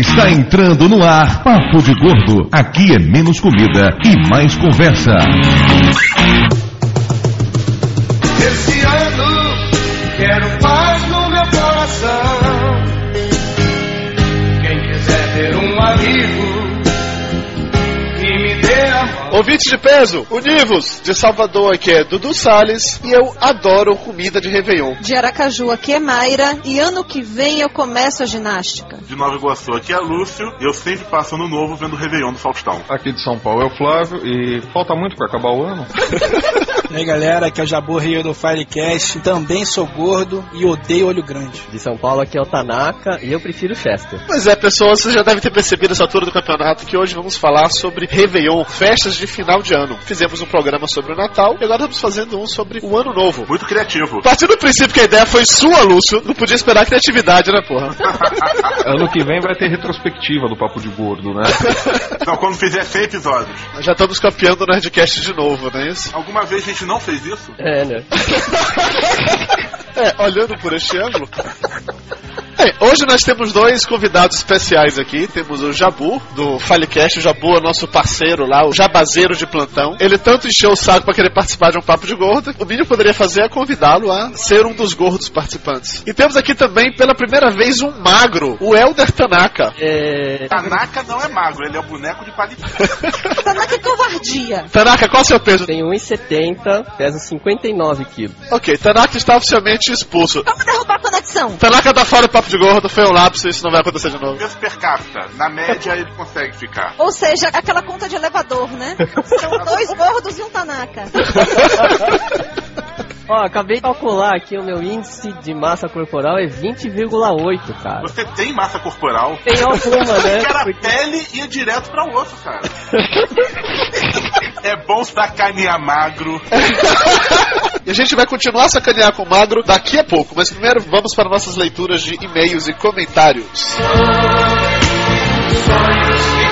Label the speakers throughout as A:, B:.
A: Está entrando no ar Papo de Gordo. Aqui é menos comida e mais conversa.
B: Esse ano quero paz no
C: Ouvinte de peso, univos de Salvador aqui é Dudu Salles e eu adoro comida de Réveillon.
D: De Aracaju, aqui é Mayra. E ano que vem eu começo a ginástica.
E: De Nova Iguaçu, aqui é Lúcio. Eu sempre passo ano novo vendo o Réveillon do Faustão.
F: Aqui de São Paulo é o Flávio e falta muito pra acabar o ano.
G: E aí galera, aqui é o Jabu Rio do Firecast. Também sou gordo e odeio olho grande.
H: De São Paulo aqui é o Tanaka e eu prefiro Chester.
C: Pois é, pessoas, vocês já devem ter percebido nessa altura do campeonato que hoje vamos falar sobre Réveillon, festas de final de ano. Fizemos um programa sobre o Natal e agora estamos fazendo um sobre o Ano Novo.
E: Muito criativo.
C: Partindo do princípio que a ideia foi sua, Lúcio, não podia esperar criatividade, né, porra?
F: Ano que vem vai ter retrospectiva do Papo de Gordo, né?
E: Então, quando fizer 100 episódios.
C: Já estamos campeando no Nerdcast de novo, não é isso?
E: Alguma vez a gente não fez isso?
H: É, né?
C: É, olhando por este ângulo. Bem, hoje nós temos dois convidados especiais aqui. Temos o Jabu, do Falecast. O Jabu é nosso parceiro lá, o jabazeiro de plantão. Ele tanto encheu o saco pra querer participar de um papo de gordo. O mínimo que poderia fazer é convidá-lo a ser um dos gordos participantes. E temos aqui também, pela primeira vez, um magro, o Elder Tanaka.
H: É...
E: Tanaka não é magro, ele é o boneco de palito.
D: Tanaka que covardia.
C: Tanaka, qual é o seu peso?
H: Tenho 1,70, peso 59 quilos.
C: Ok, Tanaka está oficialmente expulso.
D: Vamos derrubar a conexão.
C: Tanaka tá fora do papo de gordo, foi um lápis, isso não vai acontecer de novo.
E: Peso per capita, na média ele consegue ficar.
D: Ou seja, aquela conta de elevador, né? São dois gordos e um Tanaka.
H: Ó, acabei de calcular aqui o meu índice de massa corporal é 20,8, cara.
E: Você tem massa corporal?
H: Tem alguma, né?
E: Cara, a
H: Porque-
E: pele ia direto pra osso, cara. é bom sacanear magro.
C: E a gente vai continuar a sacanear com o magro daqui a pouco, mas primeiro vamos para nossas leituras de e-mails e comentários.
B: Todo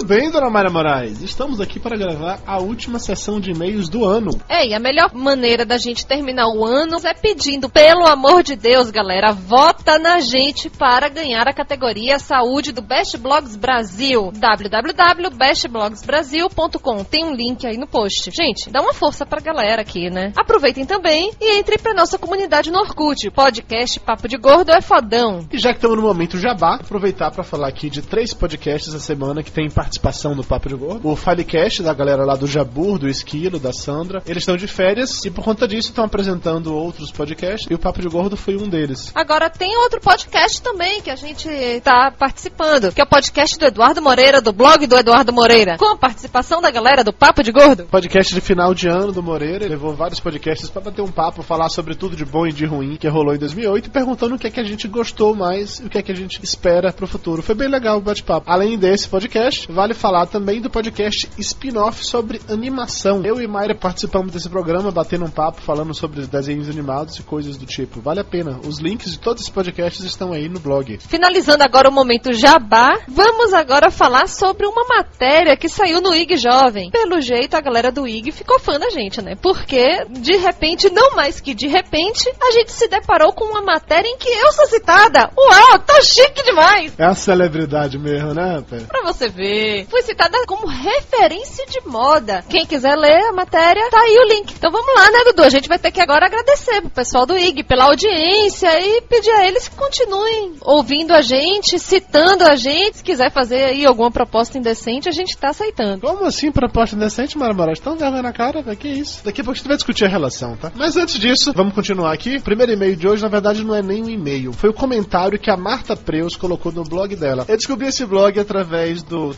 I: Muito bem, dona Mayra Moraes. Estamos aqui para gravar a última sessão de e-mails do ano.
D: É, e a melhor maneira da gente terminar o ano é pedindo, pelo amor de Deus, galera, vota na gente para ganhar a categoria Saúde do Best Blogs Brasil. www.bestblogsbrasil.com. Tem um link aí no post. Gente, dá uma força pra galera aqui, né? Aproveitem também e entrem pra nossa comunidade no Orkut. Podcast Papo de Gordo é fodão.
I: E já que estamos no momento jabá, aproveitar para falar aqui de três podcasts essa semana que tem participação do Papo de Gordo. O Filecast, da galera lá do Jabur, do Esquilo, da Sandra. Eles estão de férias e por conta disso estão apresentando outros podcasts e o Papo de Gordo foi um deles.
D: Agora tem outro podcast também que a gente tá participando, que é o podcast do Eduardo Moreira, do blog do Eduardo Moreira, com a participação da galera do Papo de Gordo.
I: Podcast de final de ano do Moreira, ele levou vários podcasts para bater um papo, falar sobre tudo de bom e de ruim que rolou em 2008, e perguntando o que é que a gente gostou mais e o que é que a gente espera pro futuro. Foi bem legal o bate-papo. Além desse podcast, vale falar também do podcast spin-off sobre animação. Eu e Mayra participamos desse programa, batendo um papo, falando sobre desenhos animados e coisas do tipo. Vale a pena. Os links de todos esses podcasts estão aí no blog.
D: Finalizando agora o momento jabá, vamos agora falar sobre uma matéria que saiu no IG Jovem. Pelo jeito, a galera do IG ficou fã da gente, né? Porque, de repente, não mais que de repente, a gente se deparou com uma matéria em que eu sou citada. Uau, tá chique demais!
I: É a celebridade mesmo, né, rapaz?
D: Pra você ver. Fui citada como referência de moda. Quem quiser ler a matéria, tá aí o link. Então vamos lá, né, Dudu? A gente vai ter que agora agradecer pro pessoal do IG pela audiência e pedir a eles que continuem ouvindo a gente, citando a gente. Se quiser fazer aí alguma proposta indecente, a gente tá aceitando.
I: Como assim proposta indecente, Mara Moraes? Tão vergonha na cara, velho. Que isso? Daqui a pouco a gente vai discutir a relação, tá? Mas antes disso, vamos continuar aqui. O primeiro e-mail de hoje, na verdade, não é nem um e-mail. Foi o comentário que a Marta Preus colocou no blog dela. Eu descobri esse blog através do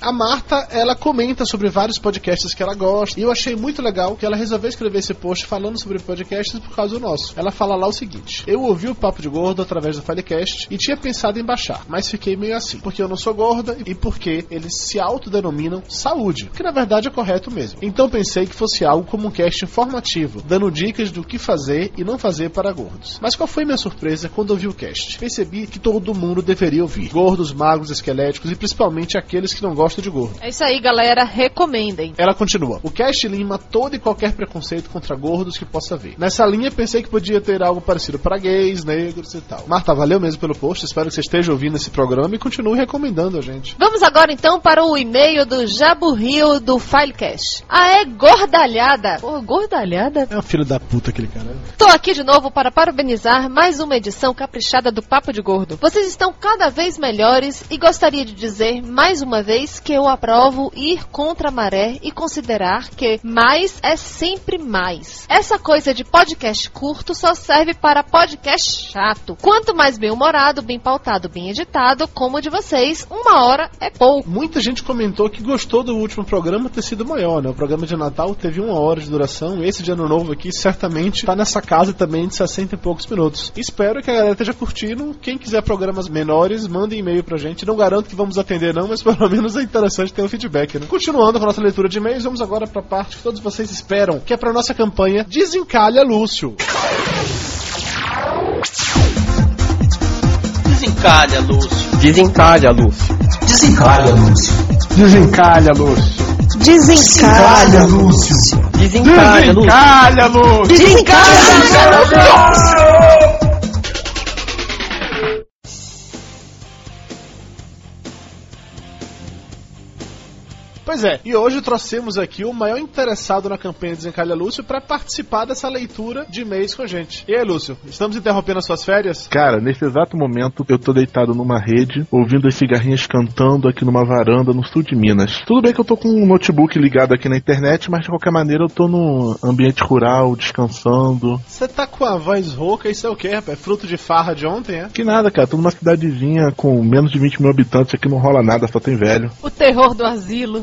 I: A Marta, ela comenta sobre vários podcasts que ela gosta. E eu achei muito legal que ela resolveu escrever esse post falando sobre podcasts por causa do nosso. Ela fala lá o seguinte: Eu ouvi o Papo de Gordo através do Filecast e tinha pensado em baixar, mas fiquei meio assim. Porque eu não sou gorda e porque eles se autodenominam saúde. Que na verdade é correto mesmo. Então pensei que fosse algo como um cast informativo, dando dicas do que fazer e não fazer para gordos. Mas qual foi minha surpresa quando ouvi o cast? Percebi que todo mundo deveria ouvir. Gordos, magros, esqueléticos e principalmente principalmente aqueles que não gostam de gordo.
D: É isso aí, galera. Recomendem.
I: Ela continua. O cast lima todo e qualquer preconceito contra gordos que possa haver. Nessa linha, pensei que podia ter algo parecido para gays, negros e tal. Marta, valeu mesmo pelo post. Espero que você esteja ouvindo esse programa e continue recomendando a gente.
D: Vamos agora então para o e-mail do Jabu Rio do Filecast. Aê, gordalhada. Pô, gordalhada?
I: É um filho da puta aquele cara.
D: Tô aqui de novo para parabenizar mais uma edição caprichada do Papo de Gordo. Vocês estão cada vez melhores e gostaria de dizer mais uma vez que eu aprovo ir contra a maré e considerar que mais é sempre mais. Essa coisa de podcast curto só serve para podcast chato. Quanto mais bem-humorado, bem pautado, bem editado, como o de vocês, uma hora é pouco.
I: Muita gente comentou que gostou do último programa ter sido maior, né? O programa de Natal teve uma hora de duração. Esse de Ano Novo aqui certamente tá nessa casa também de 60 e poucos minutos. Espero que a galera esteja curtindo. Quem quiser programas menores, manda e-mail pra gente. Não garanto que vamos atender, não, mas pelo menos é interessante ter um feedback, né? Continuando com a nossa leitura de e-mails, vamos agora pra parte que todos vocês esperam, que é pra nossa campanha Desencalha Lúcio.
B: Desencalha, Lúcio.
H: Desencalha, Lúcio.
J: Desencalha, Lúcio.
K: Desencalha, Lúcio.
J: Desencalha, Lúcio.
H: Desencalha, Lúcio.
K: Desencalha, Lúcio.
I: Pois é, e hoje trouxemos aqui o maior interessado na campanha Desencalha Lúcio para participar dessa leitura de e-mails com a gente. E aí, Lúcio, estamos interrompendo as suas férias?
L: Cara, nesse exato momento eu tô deitado numa rede, ouvindo as cigarrinhas cantando aqui numa varanda no sul de Minas. Tudo bem que eu tô com um notebook ligado aqui na internet, mas de qualquer maneira eu tô num ambiente rural, descansando.
I: Você tá com a voz rouca, isso é o quê, rapaz? Fruto de farra de ontem, é?
L: Que nada, cara, tô numa cidadezinha com menos de 20 mil habitantes, aqui não rola nada, só tem velho.
D: O terror do asilo.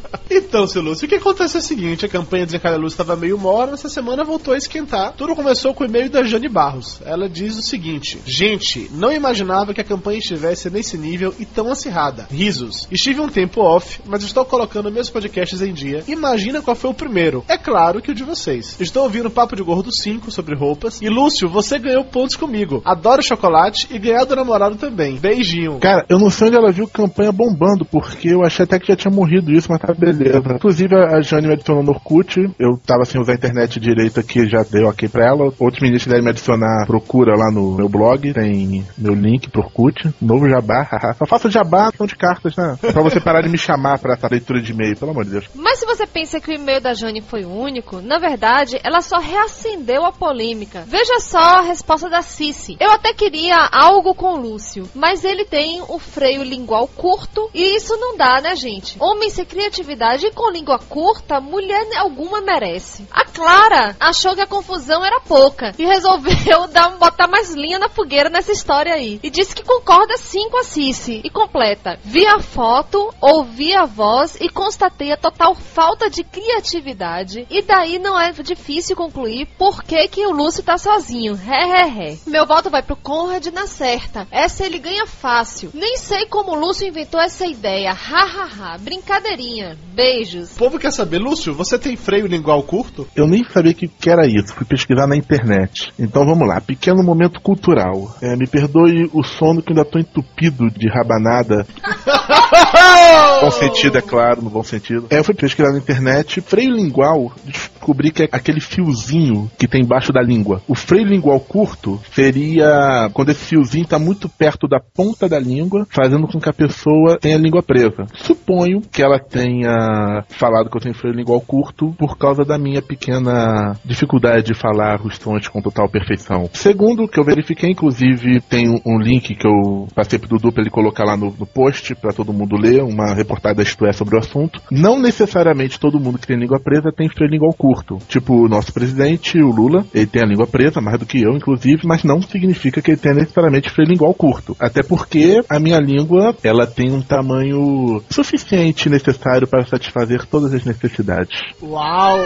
I: Então, seu Lúcio, o que acontece é o seguinte: a campanha Desencalha Lúcio estava meio mora, essa semana voltou a esquentar. Tudo começou com o e-mail da Jane Barros. Ela diz o seguinte: Gente, não imaginava que a campanha estivesse nesse nível e tão acirrada. Risos. Estive um tempo off, mas estou colocando meus podcasts em dia. Imagina qual foi o primeiro. É claro que o de vocês. Estou ouvindo o Papo de Gordo 5 sobre roupas. E Lúcio, você ganhou pontos comigo. Adoro chocolate e ganhar do namorado também. Beijinho.
L: Cara, eu não sei onde ela viu campanha bombando, porque eu achei até que já tinha morrido isso, mas tá beleza. Inclusive, a Jane me adicionou no Orkut. Eu tava sem usar a internet direito aqui, já deu ok pra ela. Outros meninos quiserem me adicionar, procura lá no meu blog. Tem meu link pro Orkut. Novo jabá, haha. Só faço jabá, são de cartas, né? É pra você parar de me chamar pra essa leitura de e-mail, pelo amor de Deus.
D: Mas se você pensa que o e-mail da Jane foi único, na verdade, ela só reacendeu a polêmica. Veja só a resposta da Cici. Eu até queria algo com o Lúcio, mas ele tem o freio lingual curto e isso não dá, né, gente? Homem sem criatividade e com língua curta, mulher alguma merece. A Clara achou que a confusão era pouca e resolveu dar, botar mais linha na fogueira nessa história aí. E disse que concorda sim com a Cici. E completa. Vi a foto, ouvi a voz e constatei a total falta de criatividade. E daí não é difícil concluir por que, que o Lúcio tá sozinho. Ré, ré, ré. Meu voto vai pro Conrad na certa. Essa ele ganha fácil. Nem sei como o Lúcio inventou essa ideia. Ha, ha, ha. Brincadeirinha. Beijos.
I: O povo quer saber, Lúcio, você tem freio lingual curto?
L: Eu nem sabia que, que era isso, fui pesquisar na internet. Então vamos lá, pequeno momento cultural. É, me perdoe o sono que ainda tô entupido de rabanada. bom sentido, é claro, no bom sentido. É, eu fui pesquisar na internet, freio lingual, descobri que é aquele fiozinho que tem embaixo da língua. O freio lingual curto seria quando esse fiozinho tá muito perto da ponta da língua, fazendo com que a pessoa tenha a língua presa. Suponho que ela tenha falado que eu tenho freio lingual curto por causa da minha pequena dificuldade de falar os sons com total perfeição. Segundo, que eu verifiquei, inclusive, tem um, link que eu passei pro Dudu pra ele colocar lá no, no post para todo mundo ler, uma reportagem da Isto É sobre o assunto. Não necessariamente todo mundo que tem língua presa tem freio lingual curto. Tipo, o nosso presidente, o Lula, ele tem a língua presa, mais do que eu, inclusive, mas não significa que ele tenha necessariamente freio lingual curto. Até porque a minha língua, ela tem um tamanho suficiente necessário para satisfazer todas as necessidades.
I: Uau!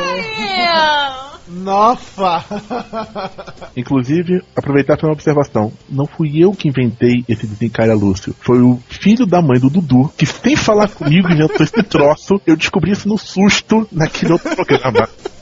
I: Nossa!
L: Inclusive, aproveitar para uma observação. Não fui eu que inventei esse desencalha Lúcio. Foi o filho da mãe do Dudu, que sem falar comigo inventou esse troço. Eu descobri isso no susto naquele outro programa.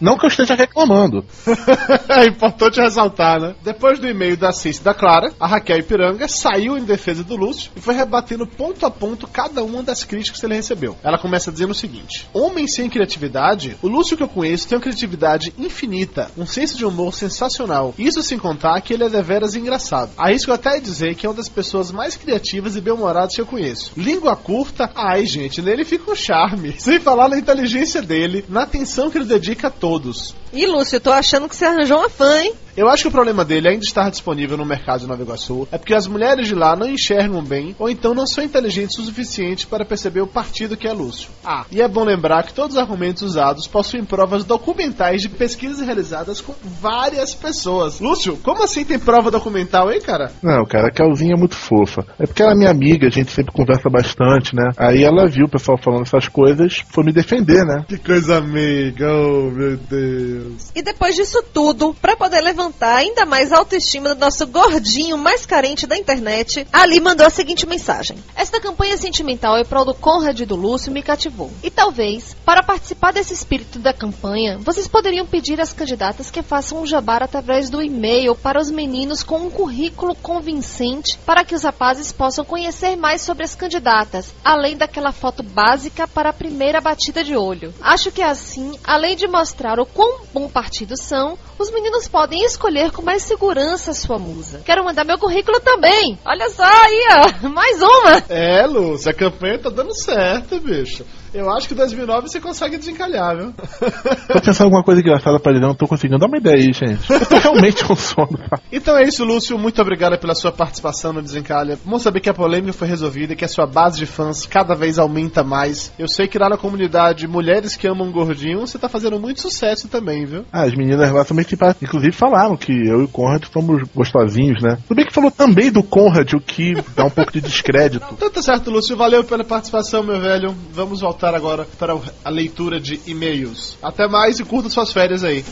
L: Não que eu esteja reclamando.
I: é importante ressaltar, né? Depois do e-mail da Cici da Clara, a Raquel Ipiranga saiu em defesa do Lúcio e foi rebatendo ponto a ponto cada uma das críticas que ele recebeu. Ela começa dizendo o seguinte: Homem sem criatividade, o Lúcio que eu conheço tem uma criatividade infinita, um senso de humor sensacional. Isso sem contar que ele é deveras engraçado. Arrisco até dizer que é uma das pessoas mais criativas e bem-humoradas que eu conheço. Língua curta, ai gente, nele fica um charme. Sem falar na inteligência dele, na atenção que ele dedica a todos todos.
K: Ih, Lúcio, tô achando que você arranjou uma fã, hein?
I: Eu acho que o problema dele ainda estar disponível no mercado de Nova Iguaçu é porque as mulheres de lá não enxergam bem ou então não são inteligentes o suficiente para perceber o partido que é Lúcio. Ah, e é bom lembrar que todos os argumentos usados possuem provas documentais de pesquisas realizadas com várias pessoas. Lúcio, como assim tem prova documental, hein, cara?
L: Não, cara, a Calzinha é muito fofa. É porque ela é minha amiga, a gente sempre conversa bastante, né? Aí ela viu o pessoal falando essas coisas, foi me defender, né?
I: Que coisa amiga, oh meu Deus.
K: E depois disso tudo, pra poder levantar ainda mais a autoestima do nosso gordinho mais carente da internet, Ali mandou a seguinte mensagem: Esta campanha sentimental em prol do Conrad e do Lúcio me cativou. E talvez, para participar desse espírito da campanha, vocês poderiam pedir às candidatas que façam um jabar através do e-mail para os meninos com um currículo convincente para que os rapazes possam conhecer mais sobre as candidatas, além daquela foto básica para a primeira batida de olho. Acho que assim, além de mostrar o quão bom partido são, os meninos podem escolher com mais segurança a sua musa. Quero mandar meu currículo também. Olha só aí, ó. Mais uma.
I: É, Lúcio, a campanha tá dando certo, bicho. Eu acho que 2009 você consegue desencalhar, viu?
L: Tô pensando em alguma coisa engraçada pra ele, não tô conseguindo. Dá uma ideia aí, gente. Eu tô realmente com sono.
I: Então é isso, Lúcio. Muito obrigado pela sua participação no Desencalha. Bom saber que a polêmica foi resolvida e que a sua base de fãs cada vez aumenta mais. Eu sei que lá na comunidade Mulheres que Amam Gordinho, você tá fazendo muito sucesso também, viu?
L: Ah, as meninas lá também, tipo, inclusive, falaram que eu e o Conrad fomos gostosinhos, né? Tudo bem que falou também do Conrad, o que dá um pouco de descrédito.
I: Então tá certo, Lúcio. Valeu pela participação, meu velho. Vamos voltar agora para a leitura de e-mails. Até mais e curta suas férias aí.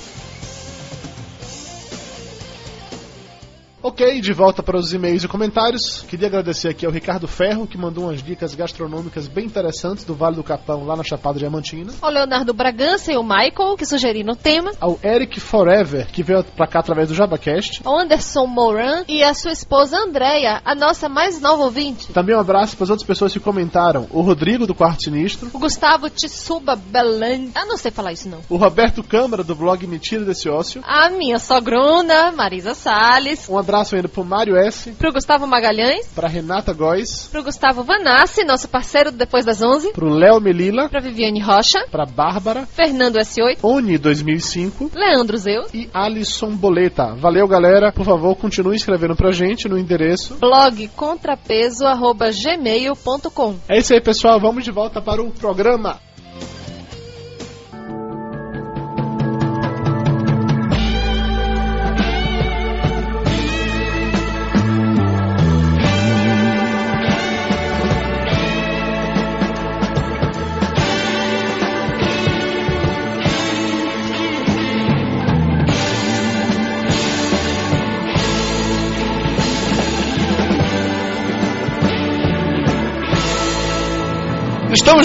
I: Ok, de volta para os e-mails e comentários. Queria agradecer aqui ao Ricardo Ferro, que mandou umas dicas gastronômicas bem interessantes do Vale do Capão, lá na Chapada Diamantina.
K: Ao Leonardo Bragança e o Michael, que sugeriram o tema.
I: Ao Eric Forever, que veio pra cá através do JabaCast.
K: Ao Anderson Moran e a sua esposa Andréia, a nossa mais nova ouvinte.
I: Também um abraço para as outras pessoas que comentaram. O Rodrigo, do Quarto Sinistro.
K: O Gustavo Tissuba Belan. Ah, não sei falar isso não.
I: O Roberto Câmara, do blog Mentira Desse Ócio.
K: A minha sogrona, Marisa Salles.
I: Um abraço ainda pro Mário S.
K: Pro Gustavo Magalhães.
I: Pra Renata Góes.
K: Pro Gustavo Vanassi, nosso parceiro do Depois das 11.
I: Pro Léo Melila.
K: Pra Viviane Rocha.
I: Pra Bárbara.
K: Fernando S8.
I: Oni 2005.
K: Leandro Zeus.
I: E Alisson Boleta. Valeu, galera. Por favor, continue escrevendo pra gente no endereço
K: blog contrapeso@gmail.com.
I: É isso aí, pessoal. Vamos de volta para o programa.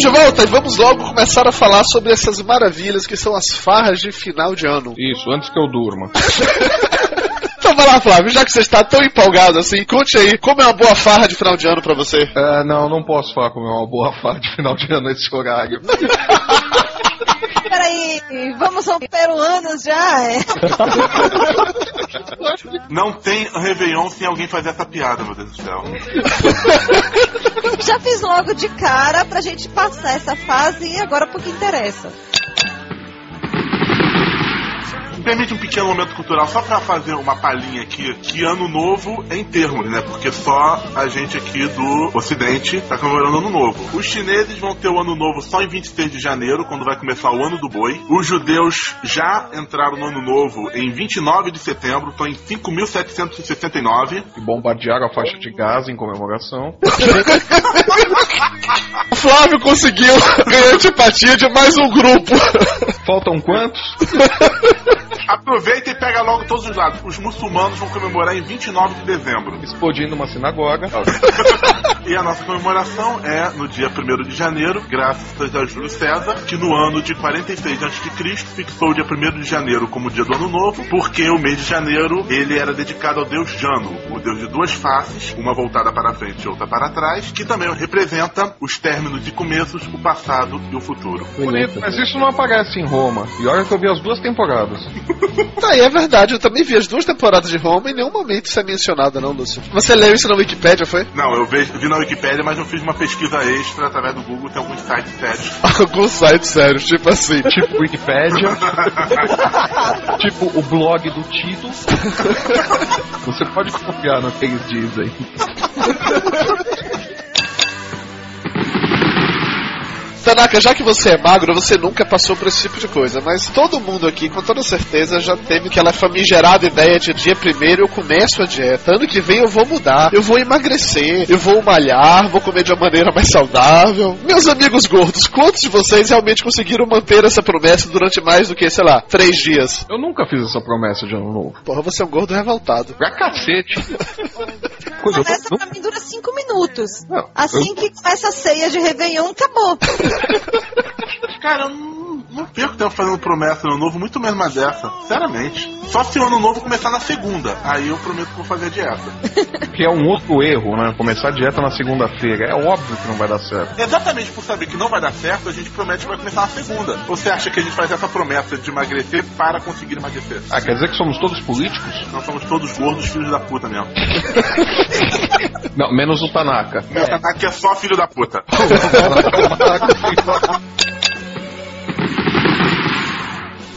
I: De volta e vamos logo começar a falar sobre essas maravilhas que são as farras de final de ano.
F: Isso, antes que eu durma.
C: Então vai lá, Flávio, já que você está tão empolgado assim, conte aí como é uma boa farra de final de ano pra você.
F: Ah, não, não posso falar como é uma boa farra de final de ano nesse horário.
K: Peraí, vamos ao peruanos já, é?
E: Não tem Réveillon sem alguém fazer essa piada, meu Deus do céu.
K: Já fiz logo de cara pra gente passar essa fase e agora pro que interessa.
E: Me permite um pequeno momento cultural só pra fazer uma palhinha aqui, que ano novo é em termos, né? Porque só a gente aqui do Ocidente tá comemorando ano novo. Os chineses vão ter o ano novo só em 26 de janeiro, quando vai começar o ano do boi. Os judeus já entraram no ano novo em 29 de setembro, estão em 5.769.
F: E bombardearam a faixa de Gaza em comemoração.
C: O Flávio conseguiu ganhar antipatia de mais um grupo.
F: Faltam quantos?
E: Aproveita e pega logo todos os lados. Os muçulmanos vão comemorar em 29 de dezembro.
F: Explodindo uma sinagoga.
E: E a nossa comemoração é no dia 1 de janeiro, graças a Júlio César, que no ano de 46 a.C. fixou o dia 1 de janeiro como dia do ano novo, porque o mês de janeiro ele era dedicado ao deus Jano, o deus de duas faces, uma voltada para frente e outra para trás, que também representa os términos e começos, o passado e o futuro.
F: Bonito, mas isso não aparece em Roma. E olha que eu vi as duas temporadas.
C: Tá, e é verdade, eu também vi as duas temporadas de Roma e em nenhum momento isso é mencionado, não, Lúcio. Você leu isso na Wikipédia, foi?
E: Não, eu vejo- vi na Wikipédia, mas eu fiz uma pesquisa extra através do Google, tem alguns sites sérios.
C: Alguns sites sérios, tipo assim.
F: Tipo Wikipédia. tipo o blog do Tito. Você pode confiar no que eles dizem.
C: Tanaka, já que você é magro, você nunca passou por esse tipo de coisa, mas todo mundo aqui, com toda certeza, já teve aquela famigerada ideia de dia primeiro eu começo a dieta, ano que vem eu vou mudar, eu vou emagrecer, eu vou malhar, vou comer de uma maneira mais saudável. Meus amigos gordos, quantos de vocês realmente conseguiram manter essa promessa durante mais do que, sei lá, três dias?
F: Eu nunca fiz essa promessa de ano novo.
C: Porra, você é um gordo revoltado.
F: Pra cacete. Coisa, não-
K: pra mim dura cinco minutos.
F: Não,
K: Assim
F: eu-
K: que começa a ceia de Réveillon, acabou.
E: Cara, eu não, não perco tempo fazendo promessa no ano novo, muito menos uma dessa. Sinceramente. Só se o ano novo começar na segunda. Aí eu prometo que vou fazer a dieta.
F: que é um outro erro, né? Começar a dieta na segunda-feira. É óbvio que não vai dar certo.
E: Exatamente por saber que não vai dar certo, a gente promete que vai começar na segunda. Você acha que a gente faz essa promessa de emagrecer para conseguir emagrecer?
F: Ah, quer dizer que somos todos políticos?
E: Nós somos todos gordos, filhos da puta mesmo.
F: Não, menos o Tanaka.
E: Meu Tanaka é só filho da puta.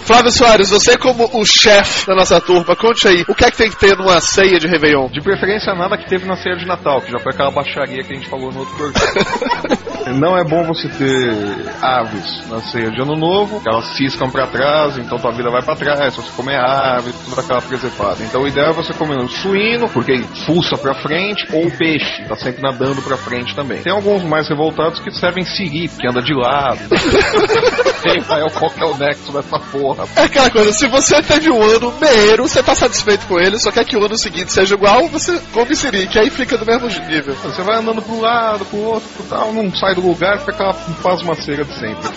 C: Flávio Soares, você como o chefe da nossa turma, conte aí, o que é que tem que ter numa ceia de Réveillon?
F: De preferência, nada que teve na ceia de Natal, que já foi aquela baixaria que a gente falou no outro programa. Não é bom você ter aves na ceia de Ano Novo, elas ciscam pra trás, então tua vida vai pra trás. Se você comer ave, tudo daquela preservada. Então o ideal é você comer um suíno, porque ele fuça pra frente, ou peixe, tá sempre nadando pra frente também. Tem alguns mais revoltados que servem siri, que anda de lado. Tem qual que é o nexo dessa porra?
C: É aquela coisa, se você teve um ano meio, você tá satisfeito com ele, só quer que o ano seguinte seja igual, você come siri, que aí fica do mesmo nível.
F: Você vai andando pro lado, pro outro, pro tal, não sai do lugar, fica aquela pasmaceira de sempre.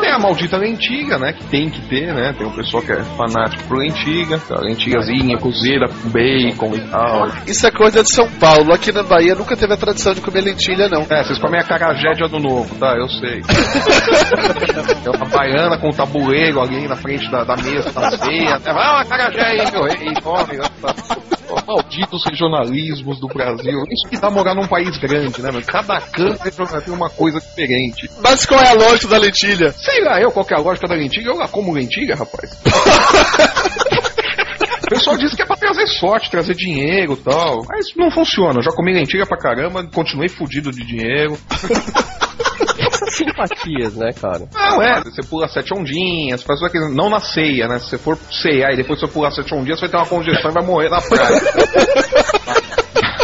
F: Tem a maldita lentilha, né? Que tem que ter, né? Tem um pessoal que é fanático por lentilha, a lentilhazinha cozida bacon e tal.
C: Isso é coisa de São Paulo, aqui na Bahia nunca teve a tradição de comer lentilha, não.
F: É, vocês comem a carajé de ano novo, tá? Eu sei. É uma baiana com um tabuleiro ali na frente da, da mesa da ceia. É, Vai uma carajé aí, meu rei, come. né? Tá. Malditos regionalismos do Brasil. Isso que dá morar num país grande, né? meu? Cada canto tem uma coisa diferente.
C: Mas qual é a lógica da lentilha?
F: Sei lá, eu, qual que é a lógica da lentilha? Eu lá como lentilha, rapaz. O pessoal diz que é pra trazer sorte, trazer dinheiro e tal. Mas não funciona. Eu já comi lentilha pra caramba, continuei fudido de dinheiro.
H: Simpatias, né, cara?
F: Não, é, você pula sete ondinhas, faz tudo aquilo. Não na ceia, né? Se você for ceiar e depois você pular sete ondinhas, você vai ter uma congestão e vai morrer na praia.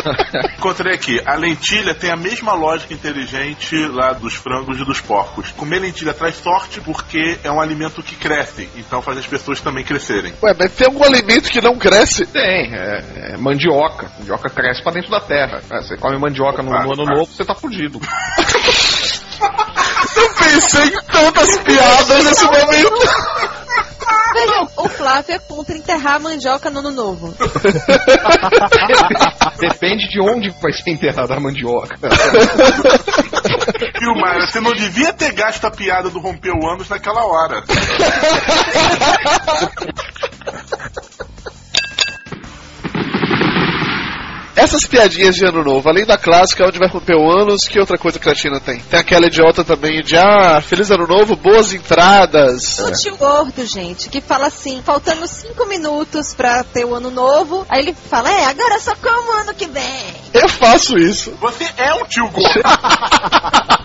E: Encontrei aqui, a lentilha tem a mesma lógica inteligente lá dos frangos e dos porcos. Comer lentilha traz sorte porque é um alimento que cresce, então faz as pessoas também crescerem.
C: Ué, mas tem algum alimento que não cresce?
F: Tem, é, é mandioca. Mandioca cresce pra dentro da terra. É, você come mandioca no, no ano novo, você tá fudido.
C: Eu pensei em tantas piadas nesse momento.
K: Veja, o Flávio é contra enterrar a mandioca no ano novo.
F: Depende de onde vai ser enterrada a mandioca.
E: Viu, Mayra? Você não devia ter gasto a piada do romper o ânus naquela hora.
C: Essas piadinhas de ano novo, além da clássica, onde vai romper o ânus, que outra coisa cretina tem? Tem aquela idiota também de, ah, feliz ano novo, boas entradas.
K: O tio gordo, gente, que fala assim, faltando cinco minutos pra ter o ano novo, aí ele fala, é, agora só como ano que vem.
C: Eu faço isso.
E: Você é um tio gordo.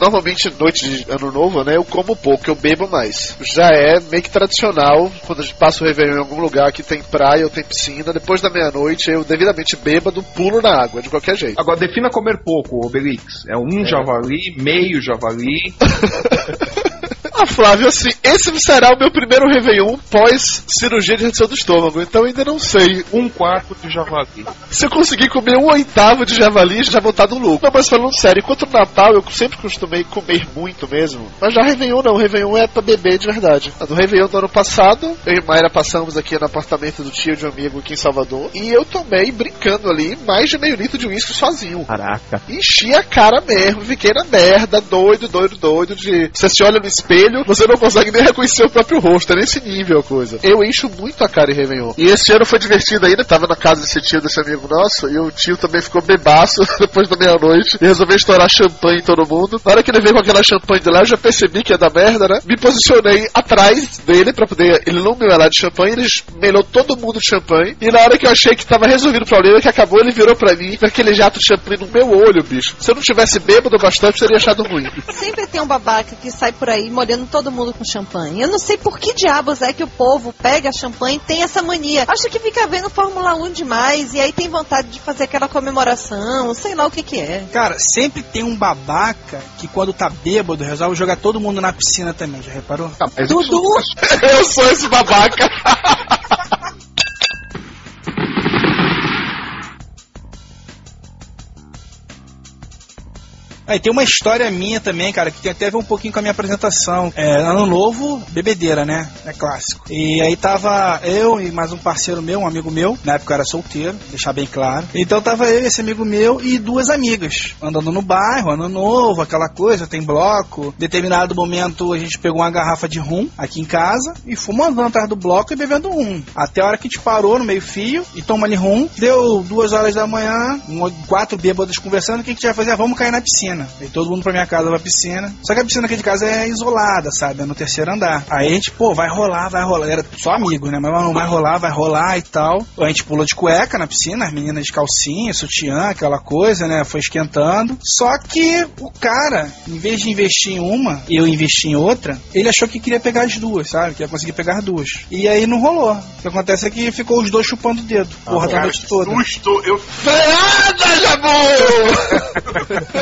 C: Normalmente, noite de ano novo, né, eu como pouco, eu bebo mais. Já é meio que tradicional, quando a gente passa o Réveillon em algum lugar que tem praia ou tem piscina, depois da meia-noite eu devidamente bêbado, pulo na água, de qualquer jeito.
F: Agora, defina comer pouco, Obelix. É um javali, meio javali.
C: Ah, Flávio, assim, esse será o meu primeiro Réveillon pós cirurgia de redução do estômago, então ainda não sei.
F: Um quarto de javali.
C: Se eu conseguir comer um oitavo de javali, já vou estar no lucro. Não, mas falando sério, enquanto no Natal eu sempre costumei comer muito mesmo. Mas já Réveillon não, Réveillon é pra beber de verdade. Do Réveillon do ano passado, eu e Mayra passamos aqui no apartamento do tio de um amigo aqui em Salvador, e eu tomei, brincando ali, mais de meio litro de uísque sozinho.
H: Caraca.
C: Enchi a cara mesmo, fiquei na merda, doido, doido, doido, de... Você se olha no espelho, você não consegue nem reconhecer o próprio rosto, é nesse nível a coisa. Eu encho muito a cara em Réveillon. E esse ano foi divertido ainda, tava na casa desse tio, desse amigo nosso, e o tio também ficou bebaço depois da meia-noite, e resolveu estourar champanhe em todo mundo. Na hora que ele veio com aquela champanhe de lá, eu já percebi que ia dar merda, né? Me posicionei atrás dele pra poder... Ele não me melar de champanhe, ele melou todo mundo de champanhe, e na hora que eu achei que tava resolvido o problema, que acabou, ele virou pra mim, com aquele jato de champanhe no meu olho, bicho. Se eu não tivesse bêbado bastante, eu teria achado ruim.
K: Sempre tem um babaca que sai por aí molhando todo mundo com champanhe. Eu não sei por que diabos é que o povo pega champanhe e tem essa mania. Acho que fica vendo Fórmula 1 demais e aí tem vontade de fazer aquela comemoração, sei lá o que que é.
G: Cara, sempre tem um babaca que quando tá bêbado resolve jogar todo mundo na piscina também, já reparou?
K: Dudu!
C: eu sou esse babaca.
G: Aí tem uma história minha também, cara, que tem até a ver um pouquinho com a minha apresentação. É, ano novo, bebedeira, né? É clássico. E aí tava eu e mais um parceiro meu, um amigo meu, na época eu era solteiro, deixar bem claro. Então tava eu, esse amigo meu e duas amigas, andando no bairro, ano novo, aquela coisa, tem bloco. Determinado momento a gente pegou uma garrafa de rum aqui em casa e fomos andando atrás do bloco e bebendo rum. Até a hora que a gente parou no meio fio e toma ali rum. Deu duas horas da manhã, quatro bêbados conversando, o que a gente vai fazer? Ah, Vamos cair na piscina. Aí todo mundo pra minha casa pra piscina. Só que a piscina aqui de casa é isolada, sabe? É no terceiro andar. Aí a gente, pô, vai rolar, vai rolar. Era só amigo, né? Mas não vai rolar, vai rolar e tal. A gente pulou de cueca na piscina, as meninas de calcinha, sutiã, aquela coisa, né? Foi esquentando. Só que o cara, em vez de investir em uma e eu investi em outra, ele achou que queria pegar as duas, sabe? Que ia conseguir pegar as duas. E aí não rolou. O que acontece é que ficou os dois chupando o dedo. Porra, da
E: Cara,
G: noite
E: que
G: toda.
E: susto! Eu
C: Freada, Jabu!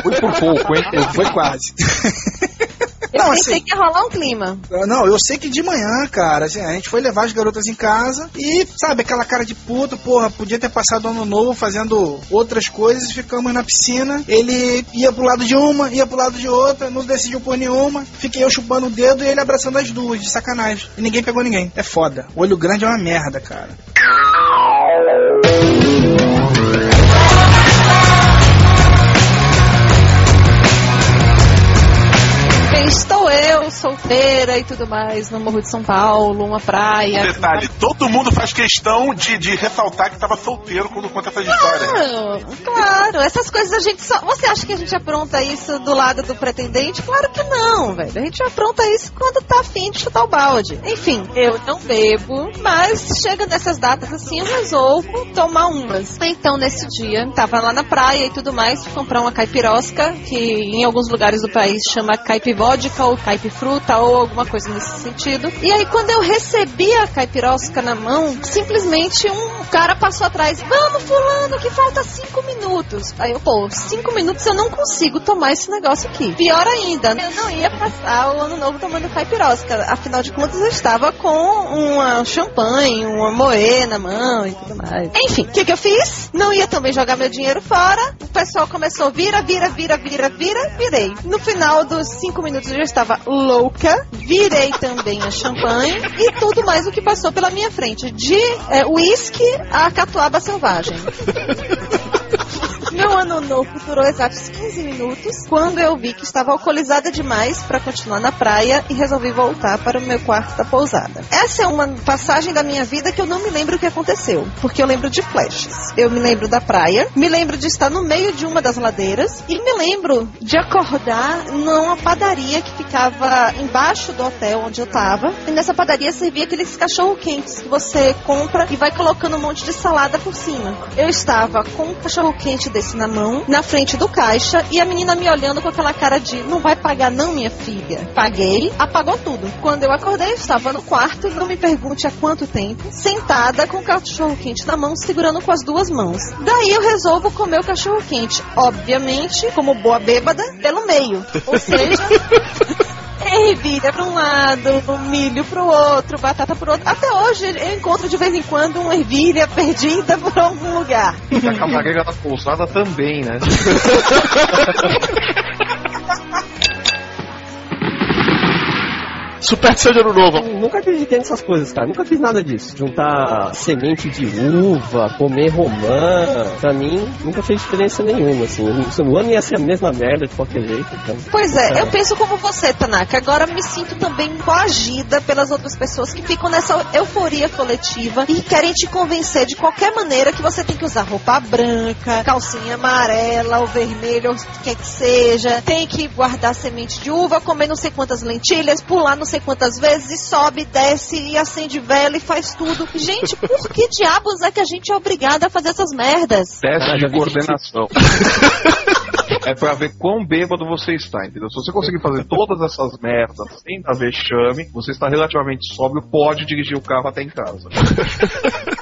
G: Foi por pouco, hein? Foi quase.
K: Eu
G: Não,
K: pensei
G: assim-
K: que ia rolar um clima.
G: Não, eu sei que de manhã, cara, assim, a gente foi levar as garotas em casa e, sabe, aquela cara de puto, porra, podia ter passado ano novo fazendo outras coisas, ficamos na piscina, ele ia pro lado de uma, ia pro lado de outra, não decidiu por nenhuma, fiquei eu chupando o dedo e ele abraçando as duas, de sacanagem. E ninguém pegou ninguém. É foda. O olho grande é uma merda, cara.
K: Bem, estou eu, solteira e tudo mais, no Morro de São Paulo, uma praia.
E: Detalhe, todo mundo faz questão de, de ressaltar que tava solteiro quando conta essas histórias.
K: Claro, claro, essas coisas a gente só. Você acha que a gente apronta isso do lado do pretendente? Claro que não, velho. A gente apronta isso quando tá afim de chutar o balde. Enfim, eu não bebo, mas chega nessas datas assim, eu resolvo tomar umas. Então, nesse dia, tava lá na praia e tudo mais, fui comprar uma caipirosca, que em alguns lugares do país chama caipivódica ou caipifruta ou alguma coisa nesse sentido. E aí, quando eu recebi a caipirosca na mão, simplesmente um cara passou atrás. Vamos, fulano, que falta cinco minutos. Aí eu, pô, cinco minutos eu não consigo tomar esse negócio aqui. Pior ainda, eu não ia passar o ano novo tomando caipirosca. Afinal de contas, eu estava com uma champanhe, uma moê na mão e tudo mais. Enfim, o que, que eu fiz? Não ia também jogar meu dinheiro fora. O pessoal começou, vira, vira, vira, vira, vira, virei. No final dos cinco minutos eu já estava louca. Virei também a champanhe e tudo mais o que passou pela minha frente. De é, uísque a catuaba selvagem. Meu ano novo durou exatos 15 minutos quando eu vi que estava alcoolizada demais para continuar na praia e resolvi voltar para o meu quarto da pousada. Essa é uma passagem da minha vida que eu não me lembro o que aconteceu, porque eu lembro de flashes. Eu me lembro da praia, me lembro de estar no meio de uma das ladeiras e me lembro de acordar numa padaria que ficava embaixo do hotel onde eu estava. E nessa padaria servia aqueles cachorro quentes que você compra e vai colocando um monte de salada por cima. Eu estava com um cachorro quente desse na mão, na frente do caixa, e a menina me olhando com aquela cara de não vai pagar não, minha filha. Paguei, apagou tudo. Quando eu acordei, eu estava no quarto, não me pergunte há quanto tempo, sentada com o cachorro quente na mão, segurando com as duas mãos. Daí eu resolvo comer o cachorro quente, obviamente, como boa bêbada, pelo meio. Ou seja, ervilha pra um lado, milho pro outro, batata pro outro. Até hoje eu encontro de vez em quando uma ervilha perdida por algum lugar.
F: E a camarega da pousada também, né?
C: Superstição de ano novo.
H: Nunca acreditei nessas coisas, cara. Nunca fiz nada disso. Juntar semente de uva, comer romã. Pra mim, nunca fez diferença nenhuma, assim. O ano ia ser a mesma merda de qualquer jeito. Então.
K: Pois é, eu penso como você, Tanaka. Agora me sinto também coagida pelas outras pessoas que ficam nessa euforia coletiva e querem te convencer de qualquer maneira que você tem que usar roupa branca, calcinha amarela ou vermelha, ou o que quer que seja. Tem que guardar semente de uva, comer não sei quantas lentilhas, pular não sei quantas vezes e sobe, desce e acende vela e faz tudo. Gente, por que diabos é que a gente é obrigada a fazer essas merdas?
F: Teste de coordenação. É pra ver quão bêbado você está, entendeu? Se você conseguir fazer todas essas merdas sem dar vexame, você está relativamente sóbrio, pode dirigir o carro até em casa.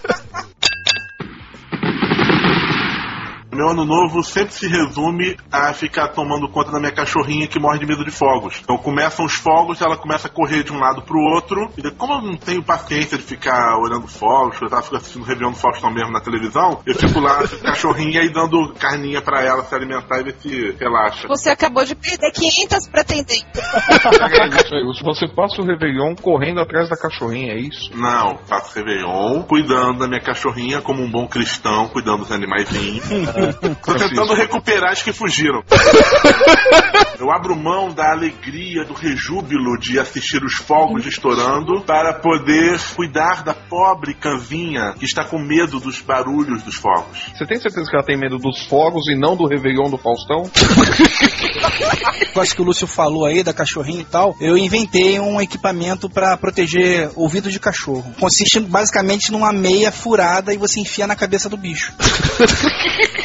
E: Meu ano novo sempre se resume a ficar tomando conta da minha cachorrinha que morre de medo de fogos. Então começam os fogos, ela começa a correr de um lado pro outro. E daí, como eu não tenho paciência de ficar olhando fogos, eu tava ficando assistindo o Réveillon do Faustão mesmo na televisão, eu fico lá com a cachorrinha e dando carninha pra ela se alimentar e ver se relaxa.
K: Você acabou de perder 500 pretendentes.
F: Você passa o Réveillon correndo atrás da cachorrinha, é isso?
E: Não, faço Réveillon cuidando da minha cachorrinha como um bom cristão, cuidando dos animaizinhos. Tô tentando recuperar as que fugiram. Eu abro mão da alegria, do rejúbilo de assistir os fogos estourando para poder cuidar da pobre canzinha que está com medo dos barulhos dos fogos.
F: Você tem certeza que ela tem medo dos fogos e não do Réveillon do Faustão?
G: Eu acho que o Lúcio falou aí da cachorrinha e tal. Eu inventei um equipamento pra proteger ouvido de cachorro. Consiste basicamente numa meia furada e você enfia na cabeça do bicho.